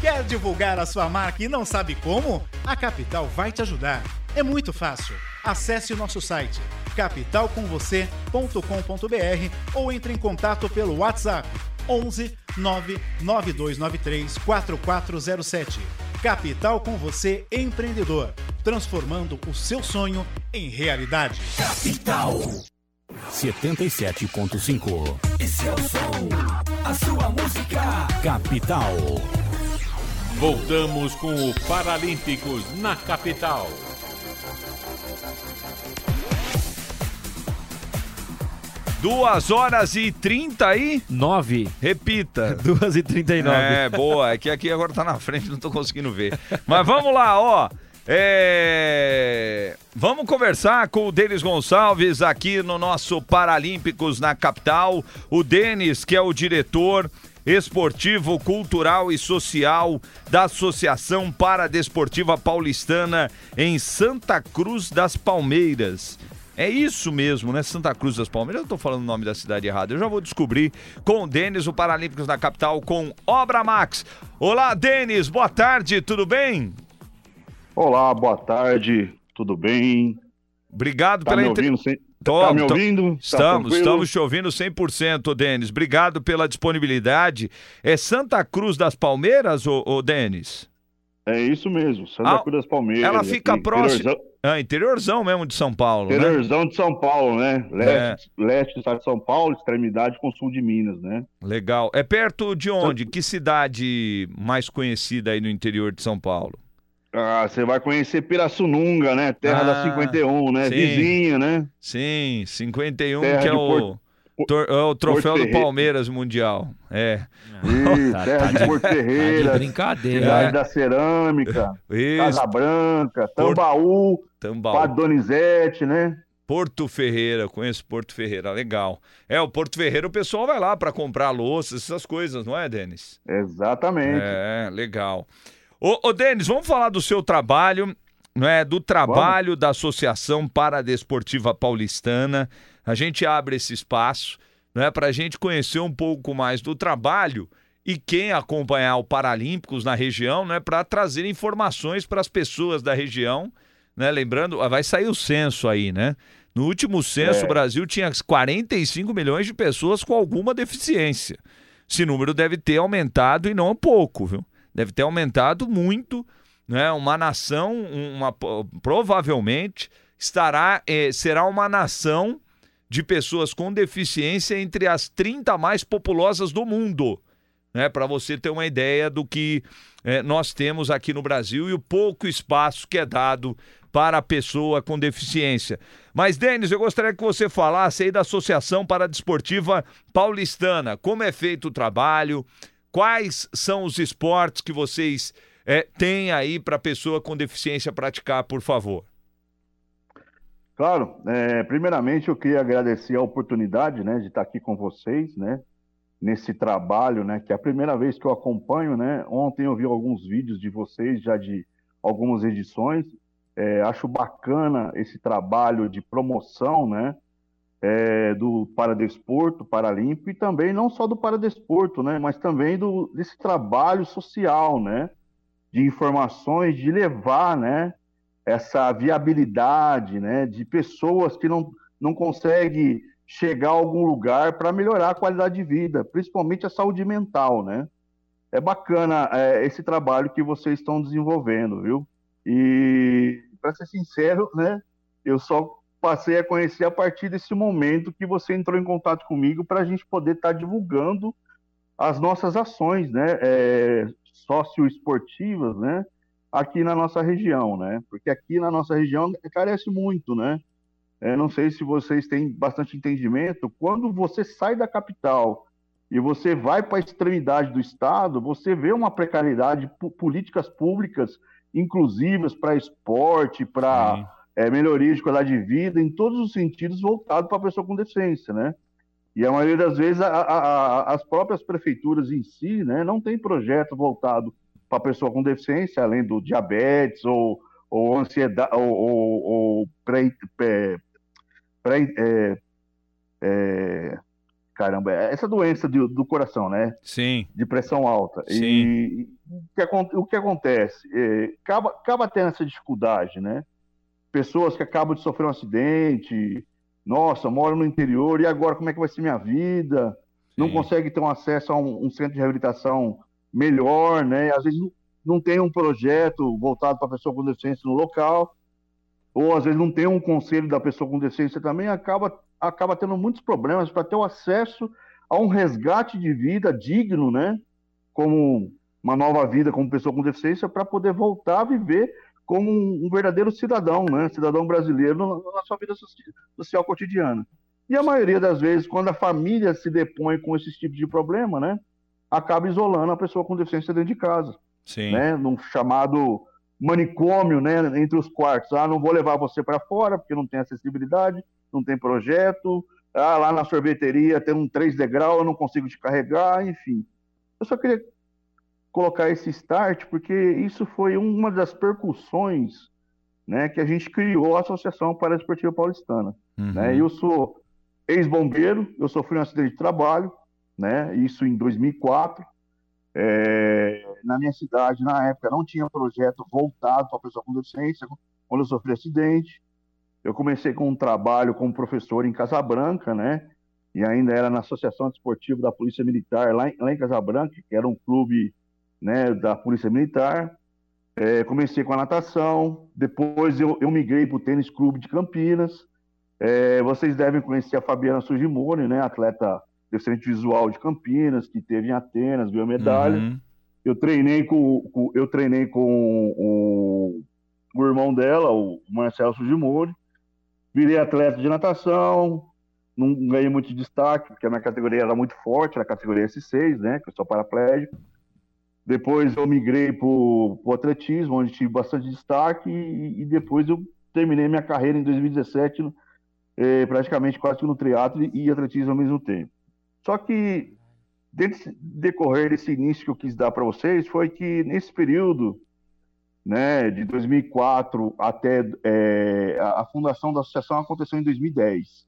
Quer divulgar a sua marca e não sabe como? A Capital vai te ajudar. É muito fácil. Acesse o nosso site capitalcomvocê.com.br ou entre em contato pelo WhatsApp 11 99293 4407. Capital com você empreendedor. transformando o seu sonho em realidade. Capital 77.5. Esse é o som, a sua música. Capital. Voltamos com o Paralímpicos na capital. Duas horas e trinta aí? Nove. Repita. Duas e trinta e nove. É, boa. É que aqui agora tá na frente, não tô conseguindo ver. Mas vamos lá, ó. É... Vamos conversar com o Denis Gonçalves aqui no nosso Paralímpicos na capital. O Denis, que é o diretor esportivo, cultural e social da Associação Paradesportiva Paulistana em Santa Cruz das Palmeiras. É isso mesmo, né? Santa Cruz das Palmeiras. Eu tô falando o nome da cidade errado. Eu já vou descobrir com o Denis, o Paralímpicos na capital, com Obra Max. Olá, Denis. Boa tarde. Tudo bem? Olá, boa tarde. Tudo bem? Obrigado Tá pela me entre- ouvindo? Sem... Tô, tá me ouvindo? Tá Estamos, tranquilo? estamos te ouvindo 100%, Denis. Obrigado pela disponibilidade. É Santa Cruz das Palmeiras, ô, ô Denis? É isso mesmo, Santa Ah, Cruz das Palmeiras. Ela fica aqui, próxima. Interiorzão, Ah, interiorzão mesmo de São Paulo, né? interiorzão de São Paulo, né? Leste, É. leste do estado de São Paulo, extremidade com sul de Minas, né? Legal. É perto de onde? Que cidade mais conhecida aí no interior de São Paulo? Ah, você vai conhecer Pirassununga, né? Terra da Ah, 51, né? sim. Vizinha, né? Sim, 51, Terra que é o, Porto- tor- é o troféu do Ferreira. Palmeiras Mundial. É. Isso, Tá- terra tá de de- Porto tá de Ferreira, brincadeira. cidade É. da cerâmica, Isso, Casa Branca, Tambaú, Tambaú. Padre Donizete, né? Porto Ferreira, conheço Porto Ferreira, legal. É, o Porto Ferreira o pessoal vai lá para comprar louças, essas coisas, não é, Denis? Exatamente. É, legal. Ô, ô Denis, vamos falar do seu trabalho, não é? Do trabalho da Associação Paradesportiva Paulistana. A gente abre esse espaço, não é? Para a gente conhecer um pouco mais do trabalho e quem acompanhar o Paralímpicos na região, não é? Para trazer informações para as pessoas da região, né? Lembrando, ah, vai sair o censo aí, né? No último censo, É. o Brasil tinha 45 milhões de pessoas com alguma deficiência. Esse número deve ter aumentado e não pouco, viu? Deve ter aumentado muito, né? Uma nação, uma, provavelmente estará, eh, será uma nação de pessoas com deficiência entre as 30 mais populosas do mundo, né? Para você ter uma ideia do que eh, nós temos aqui no Brasil e o pouco espaço que é dado para a pessoa com deficiência. Mas, Denis, eu gostaria que você falasse aí da Associação Paradesportiva Paulistana. Como é feito o trabalho? Quais são os esportes que vocês eh, têm aí para a pessoa com deficiência praticar, por favor? Claro, é, primeiramente eu queria agradecer a oportunidade, né, de estar aqui com vocês, né, nesse trabalho, né, que é a primeira vez que eu acompanho, né, ontem eu vi alguns vídeos de vocês, já de algumas edições, é, acho bacana esse trabalho de promoção, né, é, do paradesporto, paralímpico, e também não só do paradesporto, né, mas também do, desse trabalho social, né, de informações, de levar, né, essa viabilidade, né, de pessoas que não, não conseguem chegar a algum lugar para melhorar a qualidade de vida, principalmente a saúde mental, né? É bacana é, esse trabalho que vocês estão desenvolvendo, viu? E, para ser sincero, né, eu só passei a conhecer a partir desse momento que você entrou em contato comigo para a gente poder estar divulgando as nossas ações, né, é, socioesportivas, né, aqui na nossa região, né? Porque aqui na nossa região carece muito, né? É, não sei se vocês têm bastante entendimento. Quando você sai da capital e você vai para a extremidade do estado, você vê uma precariedade, políticas públicas inclusivas para esporte, para é, melhoria de qualidade de vida, em todos os sentidos voltado para a pessoa com deficiência, né? E a maioria das vezes a- a- a- as próprias prefeituras em si, né, não tem projeto voltado para a pessoa com deficiência, além do diabetes ou, ou ansiedade ou, ou, ou pré, pré, pré- é, é, caramba, essa doença do, do coração, né? Sim. De pressão alta. Sim. E o que, acon- o que acontece? É, acaba, acaba tendo essa dificuldade, né? Pessoas que acabam de sofrer um acidente, nossa, moro no interior, e agora como é que vai ser minha vida? Não consegue ter um acesso a um, um centro de reabilitação melhor, né? Às vezes não, tem um projeto voltado para a pessoa com deficiência no local, ou às vezes não tem um conselho da pessoa com deficiência também, acaba, acaba tendo muitos problemas para ter o acesso a um resgate de vida digno, né? Como uma nova vida como pessoa com deficiência, para poder voltar a viver como um, verdadeiro cidadão, né? Cidadão brasileiro na, sua vida social cotidiana. E a maioria das vezes, quando a família se depõe com esses tipos de problema, né? Acaba isolando a pessoa com deficiência dentro de casa. Sim. Né? Num chamado manicômio, né? Entre os quartos. Ah, não vou levar você para fora porque não tem acessibilidade, não tem projeto. Ah, lá na sorveteria tem um três degrau, eu não consigo te carregar, enfim. Eu só queria colocar esse start, porque isso foi uma das percussões né, que a gente criou a Associação Paradesportiva Paulistana. Uhum. Né? Eu sou ex-bombeiro, eu sofri um acidente de trabalho, né, isso em 2004. É, na minha cidade, na época, não tinha projeto voltado para a pessoa com deficiência. Quando eu sofri acidente, eu comecei com um trabalho como professor em Casabranca, né? E ainda era na Associação Desportiva da Polícia Militar, lá em, lá em Casabranca, que era um clube né, da Polícia Militar. É, comecei com a natação, depois eu, eu migrei para o Tênis Clube de Campinas. É, vocês devem conhecer a Fabiana Sugimone, né, atleta deficiente visual de Campinas, que teve em Atenas, ganhou medalha. Uhum. Eu treinei com, com, eu treinei com o, o irmão dela, o Marcelo Sugimone. Virei atleta de natação, não ganhei muito destaque, porque a minha categoria era muito forte, era a categoria S6, né, que eu sou paraplégico. Depois eu migrei para o atletismo, onde tive bastante destaque, e, e, depois eu terminei minha carreira em 2017, eh, praticamente quase que no triatlo e atletismo ao mesmo tempo. Só que, desse decorrer desse início que eu quis dar para vocês, foi que nesse período, né, de 2004 até é, a, a fundação da associação aconteceu em 2010.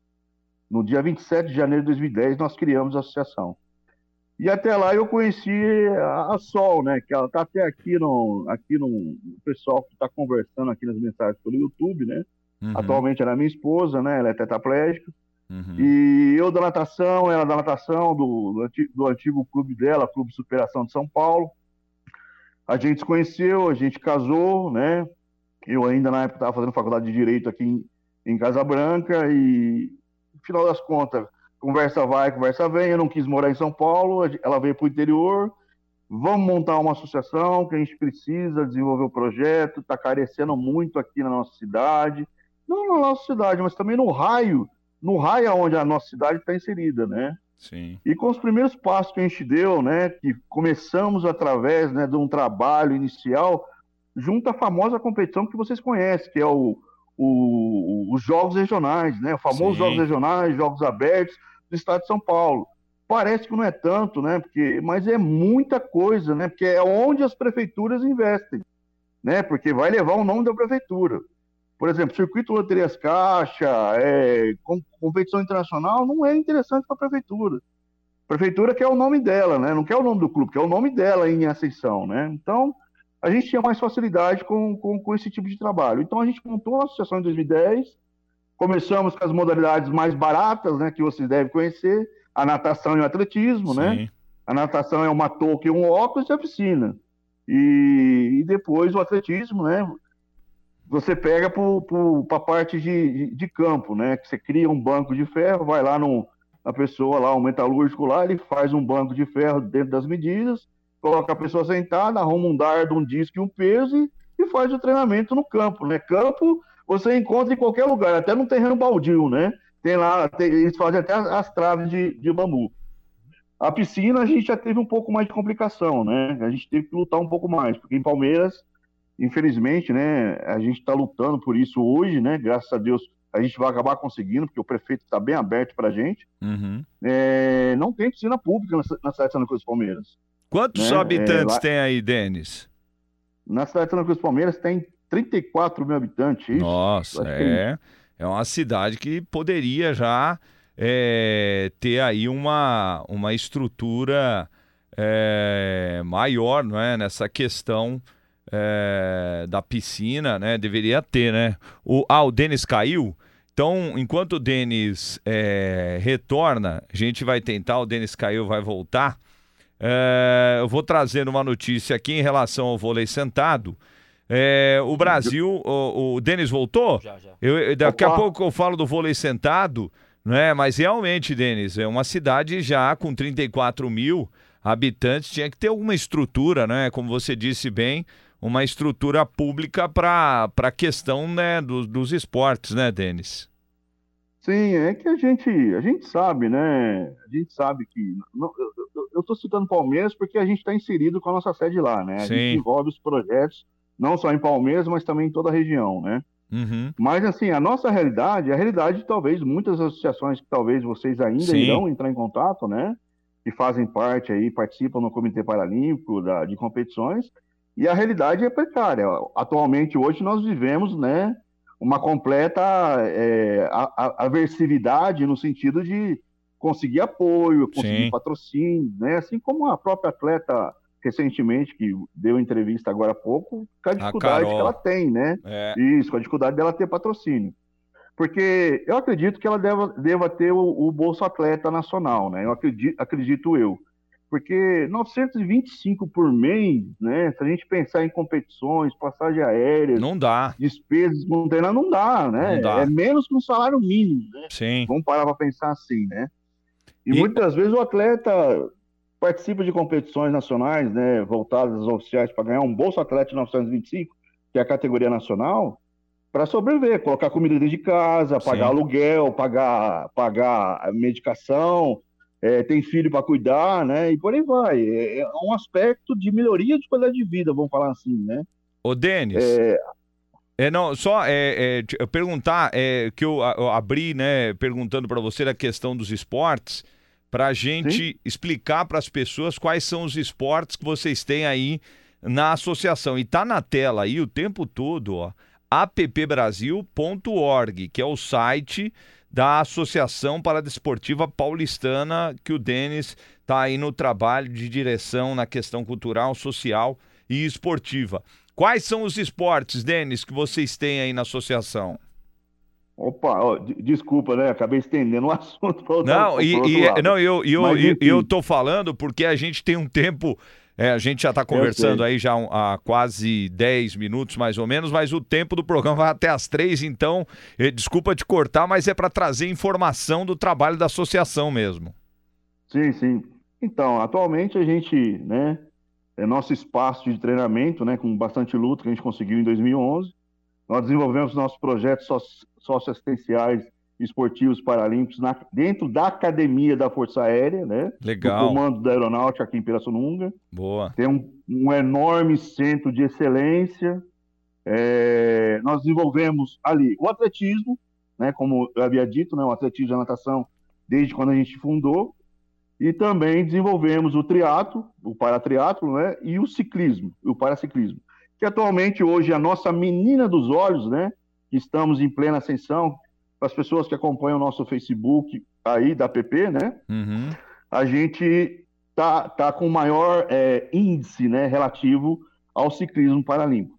No dia 27 de janeiro de 2010, nós criamos a associação. E até lá eu conheci a, a Sol, né? Que ela está até aqui no, aqui no, no pessoal que está conversando aqui nas mensagens pelo YouTube, né? Uhum. Atualmente ela é minha esposa, né? Ela é tetraplégica. Uhum. E eu da natação, ela da natação, do, do, antigo, do antigo clube dela, Clube Superação de São Paulo. A gente se conheceu, a gente casou, né? Eu ainda na época estava fazendo faculdade de Direito aqui em, em Casa Branca e, no final das contas, conversa vai, conversa vem. Eu não quis morar em São Paulo, ela veio para o interior. Vamos montar uma associação que a gente precisa desenvolver o projeto, está carecendo muito aqui na nossa cidade. Não na nossa cidade, mas também no raio no raio onde a nossa cidade está inserida, né? Sim. E com os primeiros passos que a gente deu, né, que começamos através né, de um trabalho inicial, junto à famosa competição que vocês conhecem, que é o, o, os Jogos Regionais, né? O famoso Sim. Jogos Regionais, Jogos Abertos do Estado de São Paulo. Parece que não é tanto, né? Porque, mas é muita coisa, né? Porque é onde as prefeituras investem, né? Porque vai levar o nome da prefeitura. Por exemplo, circuito loterias caixa, é, com, competição internacional, não é interessante para a prefeitura. A prefeitura quer o nome dela, né? Não quer o nome do clube, quer o nome dela em ascensão, né? Então, a gente tinha mais facilidade com, com, com esse tipo de trabalho. Então, a gente montou a associação em 2010, começamos com as modalidades mais baratas, né? Que vocês devem conhecer, a natação e o atletismo, né? Sim. A natação é uma touca e um óculos e a piscina. E, e depois o atletismo, né? Você pega para a parte de, de, de campo, né? Que você cria um banco de ferro, vai lá no, na pessoa, lá, um metalúrgico lá, ele faz um banco de ferro dentro das medidas, coloca a pessoa sentada, arruma um dardo, um disco e um peso e, e faz o treinamento no campo, né? Campo você encontra em qualquer lugar, até no terreno baldio, né? Tem lá, tem- eles fazem até as, as traves de, de bambu. A piscina a gente já teve um pouco mais de complicação, né? A gente teve que lutar um pouco mais, porque em Palmeiras, infelizmente, né? A gente está lutando por isso hoje, né? Graças a Deus a gente vai acabar conseguindo, porque o prefeito está bem aberto para a gente. Uhum. É, não tem piscina pública na, na cidade de Santa Cruz dos Palmeiras. Quantos Né? habitantes É, lá- tem aí, Denis? Na cidade de Santa Cruz dos Palmeiras tem 34 mil habitantes. isso? Nossa, é. É uma cidade que poderia já é, ter aí uma, uma estrutura é, maior, não é? Nessa questão é, da piscina, né? Deveria ter, né? O, ah, o Denis caiu. Então, enquanto o Denis é, retorna, a gente vai tentar, o Denis caiu, vai voltar. É, eu vou trazer uma notícia aqui em relação ao vôlei sentado. É, o Brasil, o, o Denis voltou? Já, já. Eu, eu- daqui a Opa. pouco eu falo do vôlei sentado, né? Mas realmente, Denis, é uma cidade já com 34 mil habitantes, tinha que ter alguma estrutura, né? Como você disse bem, uma estrutura pública para a questão né, dos, dos esportes, né, Denis? Sim, é que a gente, a gente sabe, né? A gente sabe que. não- eu- estou citando Palmeiras porque a gente está inserido com a nossa sede lá, né? A Sim. gente envolve os projetos, não só em Palmeiras, mas também em toda a região, né? Uhum. Mas, assim, a nossa realidade, a realidade de talvez muitas associações que talvez vocês ainda Sim. irão entrar em contato, né? Que fazem parte aí, participam no Comitê Paralímpico da, de competições, e a realidade é precária. Atualmente, hoje, nós vivemos, né? Uma completa é, a- a- aversividade no sentido de conseguir apoio, conseguir Sim. patrocínio, né? Assim como a própria atleta recentemente, que deu entrevista agora há pouco, com a dificuldade Carol. que ela tem, né? É. Isso, com a dificuldade dela ter patrocínio. Porque eu acredito que ela deva, deva ter o, o Bolsa Atleta Nacional, né? Eu acredito, acredito eu. Porque 925 por mês, né? Se a gente pensar em competições, passagem aérea, Não dá. despesas treino, não dá, né? Não dá. É menos que um salário mínimo, né? Sim. Vamos parar para pensar assim, né? E, E- muitas vezes o atleta participa de competições nacionais, né, voltadas às oficiais para ganhar um Bolsa Atleta de 925, que é a categoria nacional, para sobreviver, colocar comida dentro de casa, pagar Sim. aluguel, pagar, pagar medicação, é, tem filho para cuidar, né? E por aí vai. É, é um aspecto de melhoria de qualidade de vida, vamos falar assim, né? Ô, Denis. É, É, não, só é, é, perguntar, é, que eu, a- eu abri, né, perguntando para você da questão dos esportes, para a gente explicar para as pessoas quais são os esportes que vocês têm aí na associação. E tá na tela aí o tempo todo, ó, appbrasil.org, que é o site da Associação Paradesportiva Paulistana, que o Denis tá aí no trabalho de direção na questão cultural, social e esportiva. Quais são os esportes, Denis, que vocês têm aí na associação? Opa, ó, de- desculpa, né? Acabei estendendo o assunto Não, e, e- não, eu, eu, Mas, eu, eu tô falando porque a gente tem um tempo. É, a gente já está conversando aí já há quase 10 minutos mais ou menos, mas o tempo do programa vai até as três, então eh, desculpa te cortar, mas é para trazer informação do trabalho da associação mesmo. Sim, sim. Então, atualmente a gente, né, é nosso espaço de treinamento, né, com bastante luta que a gente conseguiu em 2011. Nós desenvolvemos nossos projetos socioassistenciais esportivos paralímpicos na- dentro da academia da Força Aérea, né, Legal. do comando da aeronáutica aqui em Pirassununga. Boa. Tem um, um enorme centro de excelência. É, nós desenvolvemos ali o atletismo, né, como eu havia dito, né, o atletismo e a natação desde quando a gente fundou, e também desenvolvemos o triatlo, o paratriatlo, né, e o ciclismo, o paraciclismo, que atualmente hoje é a nossa menina dos olhos, né, que estamos em plena ascensão, para as pessoas que acompanham o nosso Facebook aí da PP, né, Uhum. a gente tá, tá com maior é, índice né, relativo ao ciclismo paralímpico.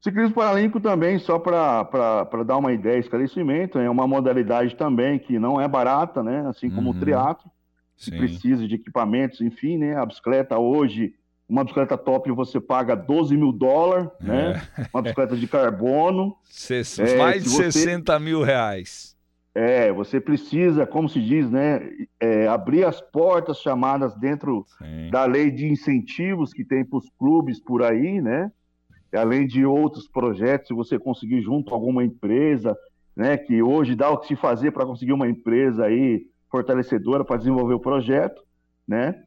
Ciclismo paralímpico também, só para dar uma ideia, esclarecimento, é uma modalidade também que não é barata, né? Assim como Uhum. o triatlo, que precisa de equipamentos, enfim, né? A bicicleta hoje, uma bicicleta top você paga 12 mil dólares, né? Uma bicicleta de carbono. É, mais de você- 60 mil reais. É, você precisa, como se diz, né, é, abrir as portas chamadas dentro da lei de incentivos que tem para os clubes por aí, né? Além de outros projetos, se você conseguir junto a alguma empresa, né, que hoje dá o que se fazer para conseguir uma empresa aí fortalecedora para desenvolver o projeto, né?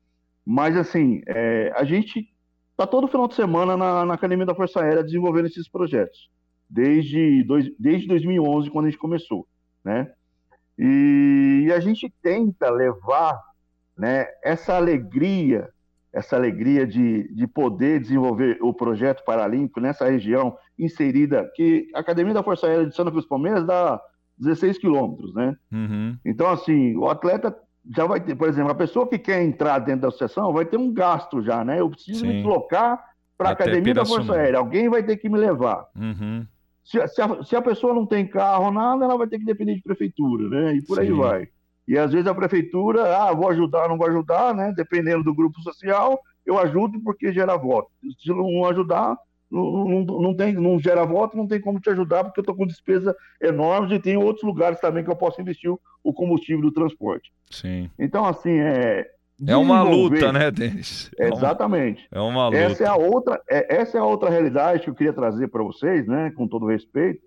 Mas assim, é, a gente tá todo final de semana na, na Academia da Força Aérea desenvolvendo esses projetos, desde, dois, desde 2011, quando a gente começou, né? E, a gente tenta levar né, essa alegria, essa alegria de, de poder desenvolver o projeto paralímpico nessa região inserida, que a Academia da Força Aérea de Santa Cruz Palmeiras dá 16 quilômetros, né? Uhum. Então, assim, o atleta já vai ter, por exemplo, a pessoa que quer entrar dentro da associação vai ter um gasto já, né? Eu preciso me Sim. deslocar para a Academia da Força. Aérea, alguém vai ter que me levar. Uhum. Se, se a, se a pessoa não tem carro, nada, ela vai ter que depender de prefeitura, né? E por aí Sim. vai. E às vezes a prefeitura, ah, vou ajudar, não vou ajudar, né? Dependendo do grupo social, eu ajudo porque gera voto. Se não ajudar, não, não, não, tem, não gera voto, não tem como te ajudar, porque eu estou com despesa enormes e tem outros lugares também que eu posso investir o, combustível do transporte. Sim. Então, assim, é. É uma luta, né, Denis? É Exatamente. É uma luta. Essa é a outra, é, essa é a outra realidade que eu queria trazer para vocês, né, com todo respeito,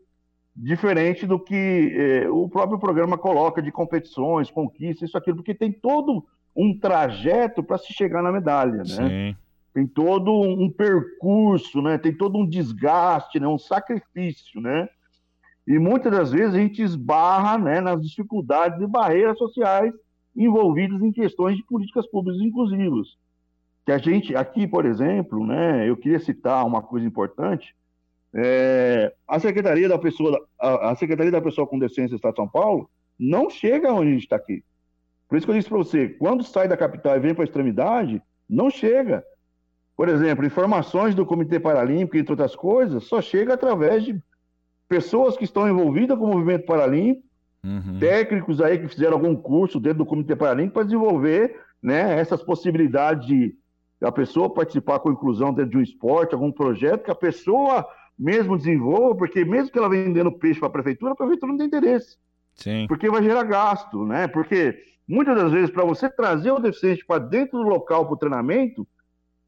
diferente do que é, o próprio programa coloca de competições, conquistas, isso, aquilo, porque tem todo um trajeto para se chegar na medalha, né? Sim. Tem todo um percurso, né? Tem todo um desgaste, né? Um sacrifício, né? E muitas das vezes a gente esbarra né, nas dificuldades e barreiras sociais envolvidas em questões de políticas públicas inclusivas. Que a gente, aqui, por exemplo, né, eu queria citar uma coisa importante, é, a Secretaria da Pessoa, a, a, Secretaria da Pessoa com Deficiência do Estado de São Paulo não chega onde a gente está aqui. Por isso que eu disse para você, quando sai da capital e vem para a extremidade, não chega. Por exemplo, informações do Comitê Paralímpico, entre outras coisas, só chega através de pessoas que estão envolvidas com o movimento paralímpico, uhum. técnicos aí que fizeram algum curso dentro do Comitê Paralímpico para desenvolver né, essas possibilidades de a pessoa participar com inclusão dentro de um esporte, algum projeto que a pessoa mesmo desenvolva, porque mesmo que ela vendendo peixe para a prefeitura, a prefeitura não tem interesse. Sim. Porque vai gerar gasto, né? Porque muitas das vezes, para você trazer o deficiente para dentro do local para o treinamento,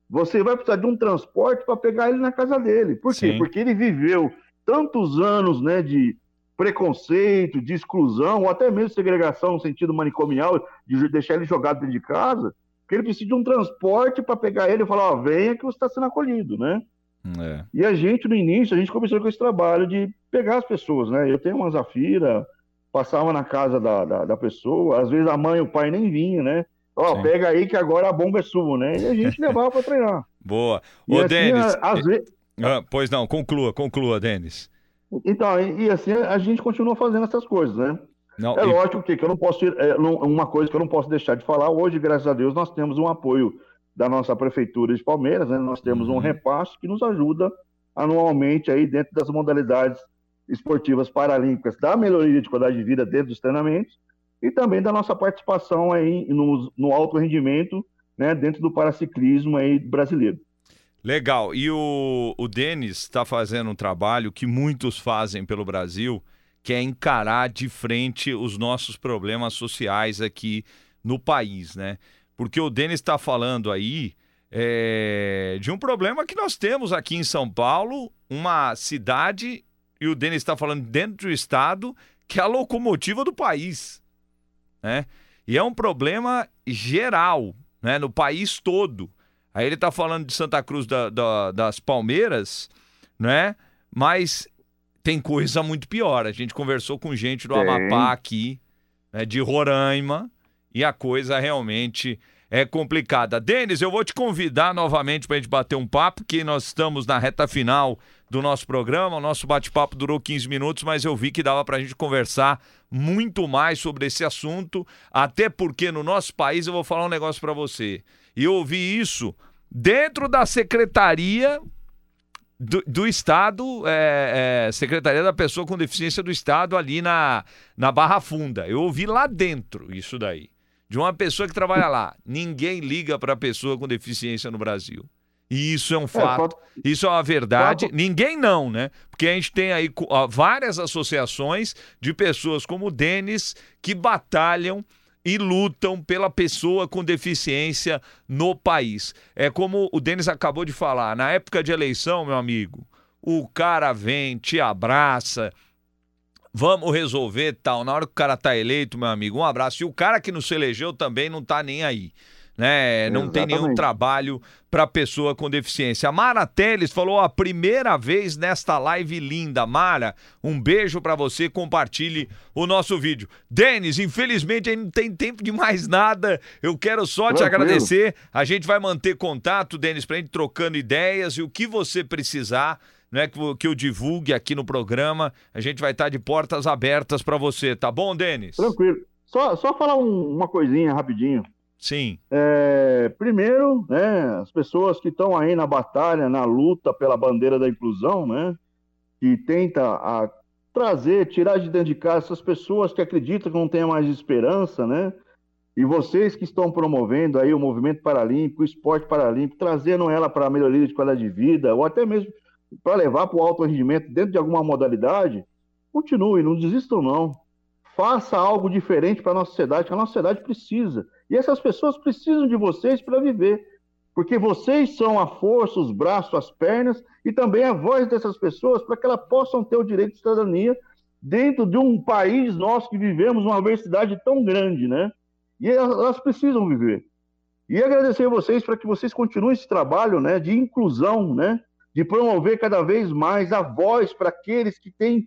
você vai precisar de um transporte para pegar ele na casa dele. Por quê? Sim. Porque ele viveu tantos anos né, de preconceito, de exclusão, ou até mesmo segregação no sentido manicomial, de deixar ele jogado dentro de casa, que ele precisa de um transporte para pegar ele e falar, ó, venha que você está sendo acolhido, né? É. E a gente, no início, a gente começou com esse trabalho de pegar as pessoas, né? Eu tenho uma Zafira, passava na casa da, da, da pessoa, às vezes a mãe e o pai nem vinham, né? Ó, pega aí que agora a bomba é sua, né? E a gente levava para treinar. Boa. Ô, assim, Denis. às vezes... ah, pois não, conclua, conclua, Denis. Então, e, e assim a gente continua fazendo essas coisas, né? Não, é e- lógico que, que eu não posso ir, é, não- uma coisa que eu não posso deixar de falar, hoje, graças a Deus, nós temos um apoio da nossa prefeitura de Palmeiras, né? Nós temos Uhum. um repasse que nos ajuda anualmente aí dentro das modalidades esportivas paralímpicas, da melhoria de qualidade de vida dentro dos treinamentos e também da nossa participação aí no, no alto rendimento, né, dentro do paraciclismo aí brasileiro. Legal. E o, o Denis está fazendo um trabalho que muitos fazem pelo Brasil, que é encarar de frente os nossos problemas sociais aqui no país, né? Porque o Denis está falando aí é, de um problema que nós temos aqui em São Paulo, uma cidade, e o Denis está falando dentro do estado, que é a locomotiva do país, né? E é um problema geral, né? No país todo. Aí ele tá falando de Santa Cruz da- da- das Palmeiras, né? Mas tem coisa muito pior. A gente conversou com gente do. Amapá aqui, né, de Roraima, e a coisa realmente é complicada. Denis, eu vou te convidar novamente para a gente bater um papo, que nós estamos na reta final do nosso programa. O nosso bate-papo durou 15 minutos, mas eu vi que dava para a gente conversar muito mais sobre esse assunto, até porque no nosso país eu vou falar um negócio para você. E eu ouvi isso dentro da secretaria do, do Estado, é, é, Secretaria da Pessoa com Deficiência do Estado, ali na, na Barra Funda. Eu ouvi lá dentro isso daí. De uma pessoa que trabalha lá. Ninguém liga para a pessoa com deficiência no Brasil. E isso é um fato. Isso é uma verdade. Ninguém não, né? Porque a gente tem aí várias associações de pessoas como o Denis que batalham e lutam pela pessoa com deficiência no país. É como o Denis acabou de falar, na época de eleição, meu amigo, o cara vem, te abraça, vamos resolver tal. Na hora que o cara tá eleito, meu amigo, um abraço. E o cara que não se elegeu também não tá nem aí. Né? Não tem nenhum Exatamente. trabalho para pessoa com deficiência. A Mara Teles falou a primeira vez nesta live linda. Mara, um beijo para você, compartilhe o nosso vídeo. Denis, infelizmente não tem tempo de mais nada. Eu quero só te Tranquilo. agradecer. A gente vai manter contato, Denis, pra gente trocando ideias e o que você precisar, né, que eu- que eu divulgue aqui no programa, a gente vai estar de portas abertas para você, tá bom, Denis? Tranquilo. Só, só falar um- uma coisinha rapidinho. Sim. É, primeiro, né, as pessoas que estão aí na batalha, na luta pela bandeira da inclusão, né, que tenta a trazer, tirar de dentro de casa essas pessoas que acreditam que não tem mais esperança, né? E vocês que estão promovendo aí o movimento paralímpico, o esporte paralímpico, trazendo ela para a melhoria de qualidade de vida, ou até mesmo para levar para o alto rendimento dentro de alguma modalidade, continue, não desistam não. Faça algo diferente para a nossa sociedade, que a nossa sociedade precisa. E essas pessoas precisam de vocês para viver. Porque vocês são a força, os braços, as pernas e também a voz dessas pessoas para que elas possam ter o direito de cidadania dentro de um país nosso que vivemos uma diversidade tão grande, né? E elas precisam viver. E agradecer a vocês para que vocês continuem esse trabalho né, de inclusão, né, de promover cada vez mais a voz para aqueles que têm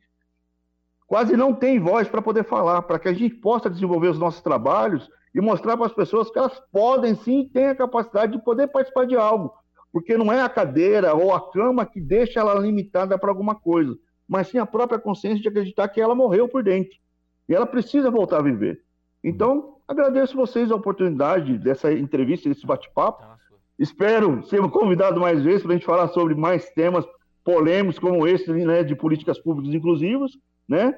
quase não têm voz para poder falar, para que a gente possa desenvolver os nossos trabalhos e mostrar para as pessoas que elas podem sim ter a capacidade de poder participar de algo, porque não é a cadeira ou a cama que deixa ela limitada para alguma coisa, mas sim a própria consciência de acreditar que ela morreu por dentro e ela precisa voltar a viver. Então, agradeço vocês a oportunidade dessa entrevista, desse bate-papo. Espero ser convidado mais vezes para a gente falar sobre mais temas polêmicos como esse, né, de políticas públicas inclusivas, né?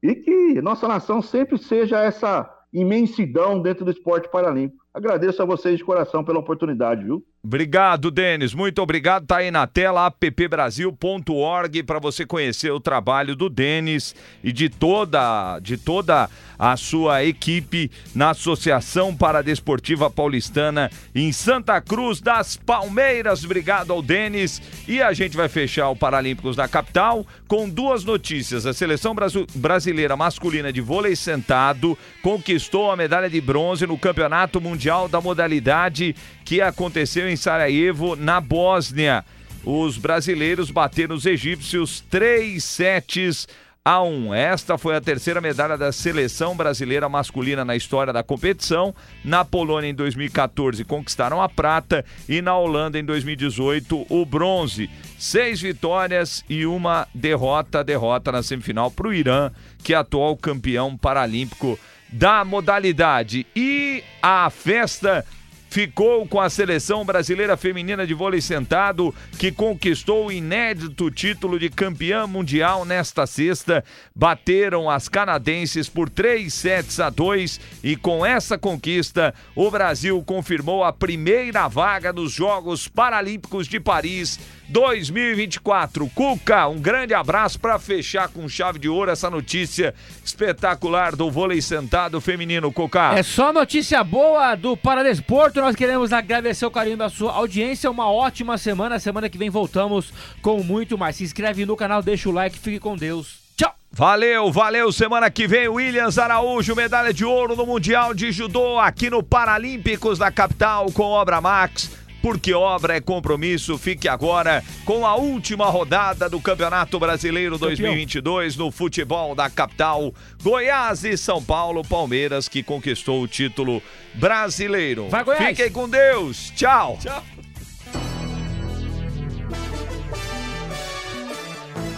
E que nossa nação sempre seja essa imensidão dentro do esporte paralímpico. Agradeço a vocês de coração pela oportunidade, viu? Obrigado, Denis. Muito obrigado. Tá aí na tela appbrasil.org para você conhecer o trabalho do Denis e de toda de toda a sua equipe na Associação Paradesportiva Paulistana em Santa Cruz das Palmeiras. Obrigado ao Denis. E a gente vai fechar o Paralímpicos da capital com duas notícias. A seleção brasileira masculina de vôlei sentado conquistou a medalha de bronze no Campeonato Mundial da modalidade que aconteceu em Sarajevo, na Bósnia. Os brasileiros bateram os egípcios três sets a 1. Esta foi a terceira medalha da seleção brasileira masculina na história da competição. Na Polônia, em 2014, conquistaram a prata e na Holanda, em 2018, o bronze. Seis vitórias e uma derrota. Derrota na semifinal para o Irã, que é atual campeão paralímpico da modalidade. E a festa ficou com a seleção brasileira feminina de vôlei sentado, que conquistou o inédito título de campeã mundial nesta sexta. Bateram as canadenses por 3 sets a 2 e com essa conquista, o Brasil confirmou a primeira vaga nos Jogos Paralímpicos de Paris 2024. Cuca, um grande abraço para fechar com chave de ouro essa notícia espetacular do vôlei sentado feminino, Cuca. É só notícia boa do Paradesporto. Nós queremos agradecer o carinho da sua audiência. Uma ótima semana. Semana que vem voltamos com muito mais. Se inscreve no canal, deixa o like, fique com Deus. Tchau! Valeu, valeu. Semana que vem, Williams Araújo, medalha de ouro no Mundial de Judô aqui no Paralímpicos da capital com Obra Max porque obra é compromisso. Fique agora com a última rodada do Campeonato Brasileiro 2022 no futebol da capital. Goiás e São Paulo, Palmeiras que conquistou o título brasileiro. Vai, Goiás. Fiquem com Deus. Tchau. Tchau.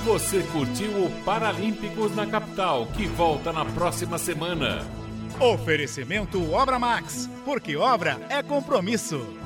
Você curtiu o Paralímpicos na capital, que volta na próxima semana. Oferecimento Obra Max, porque obra é compromisso.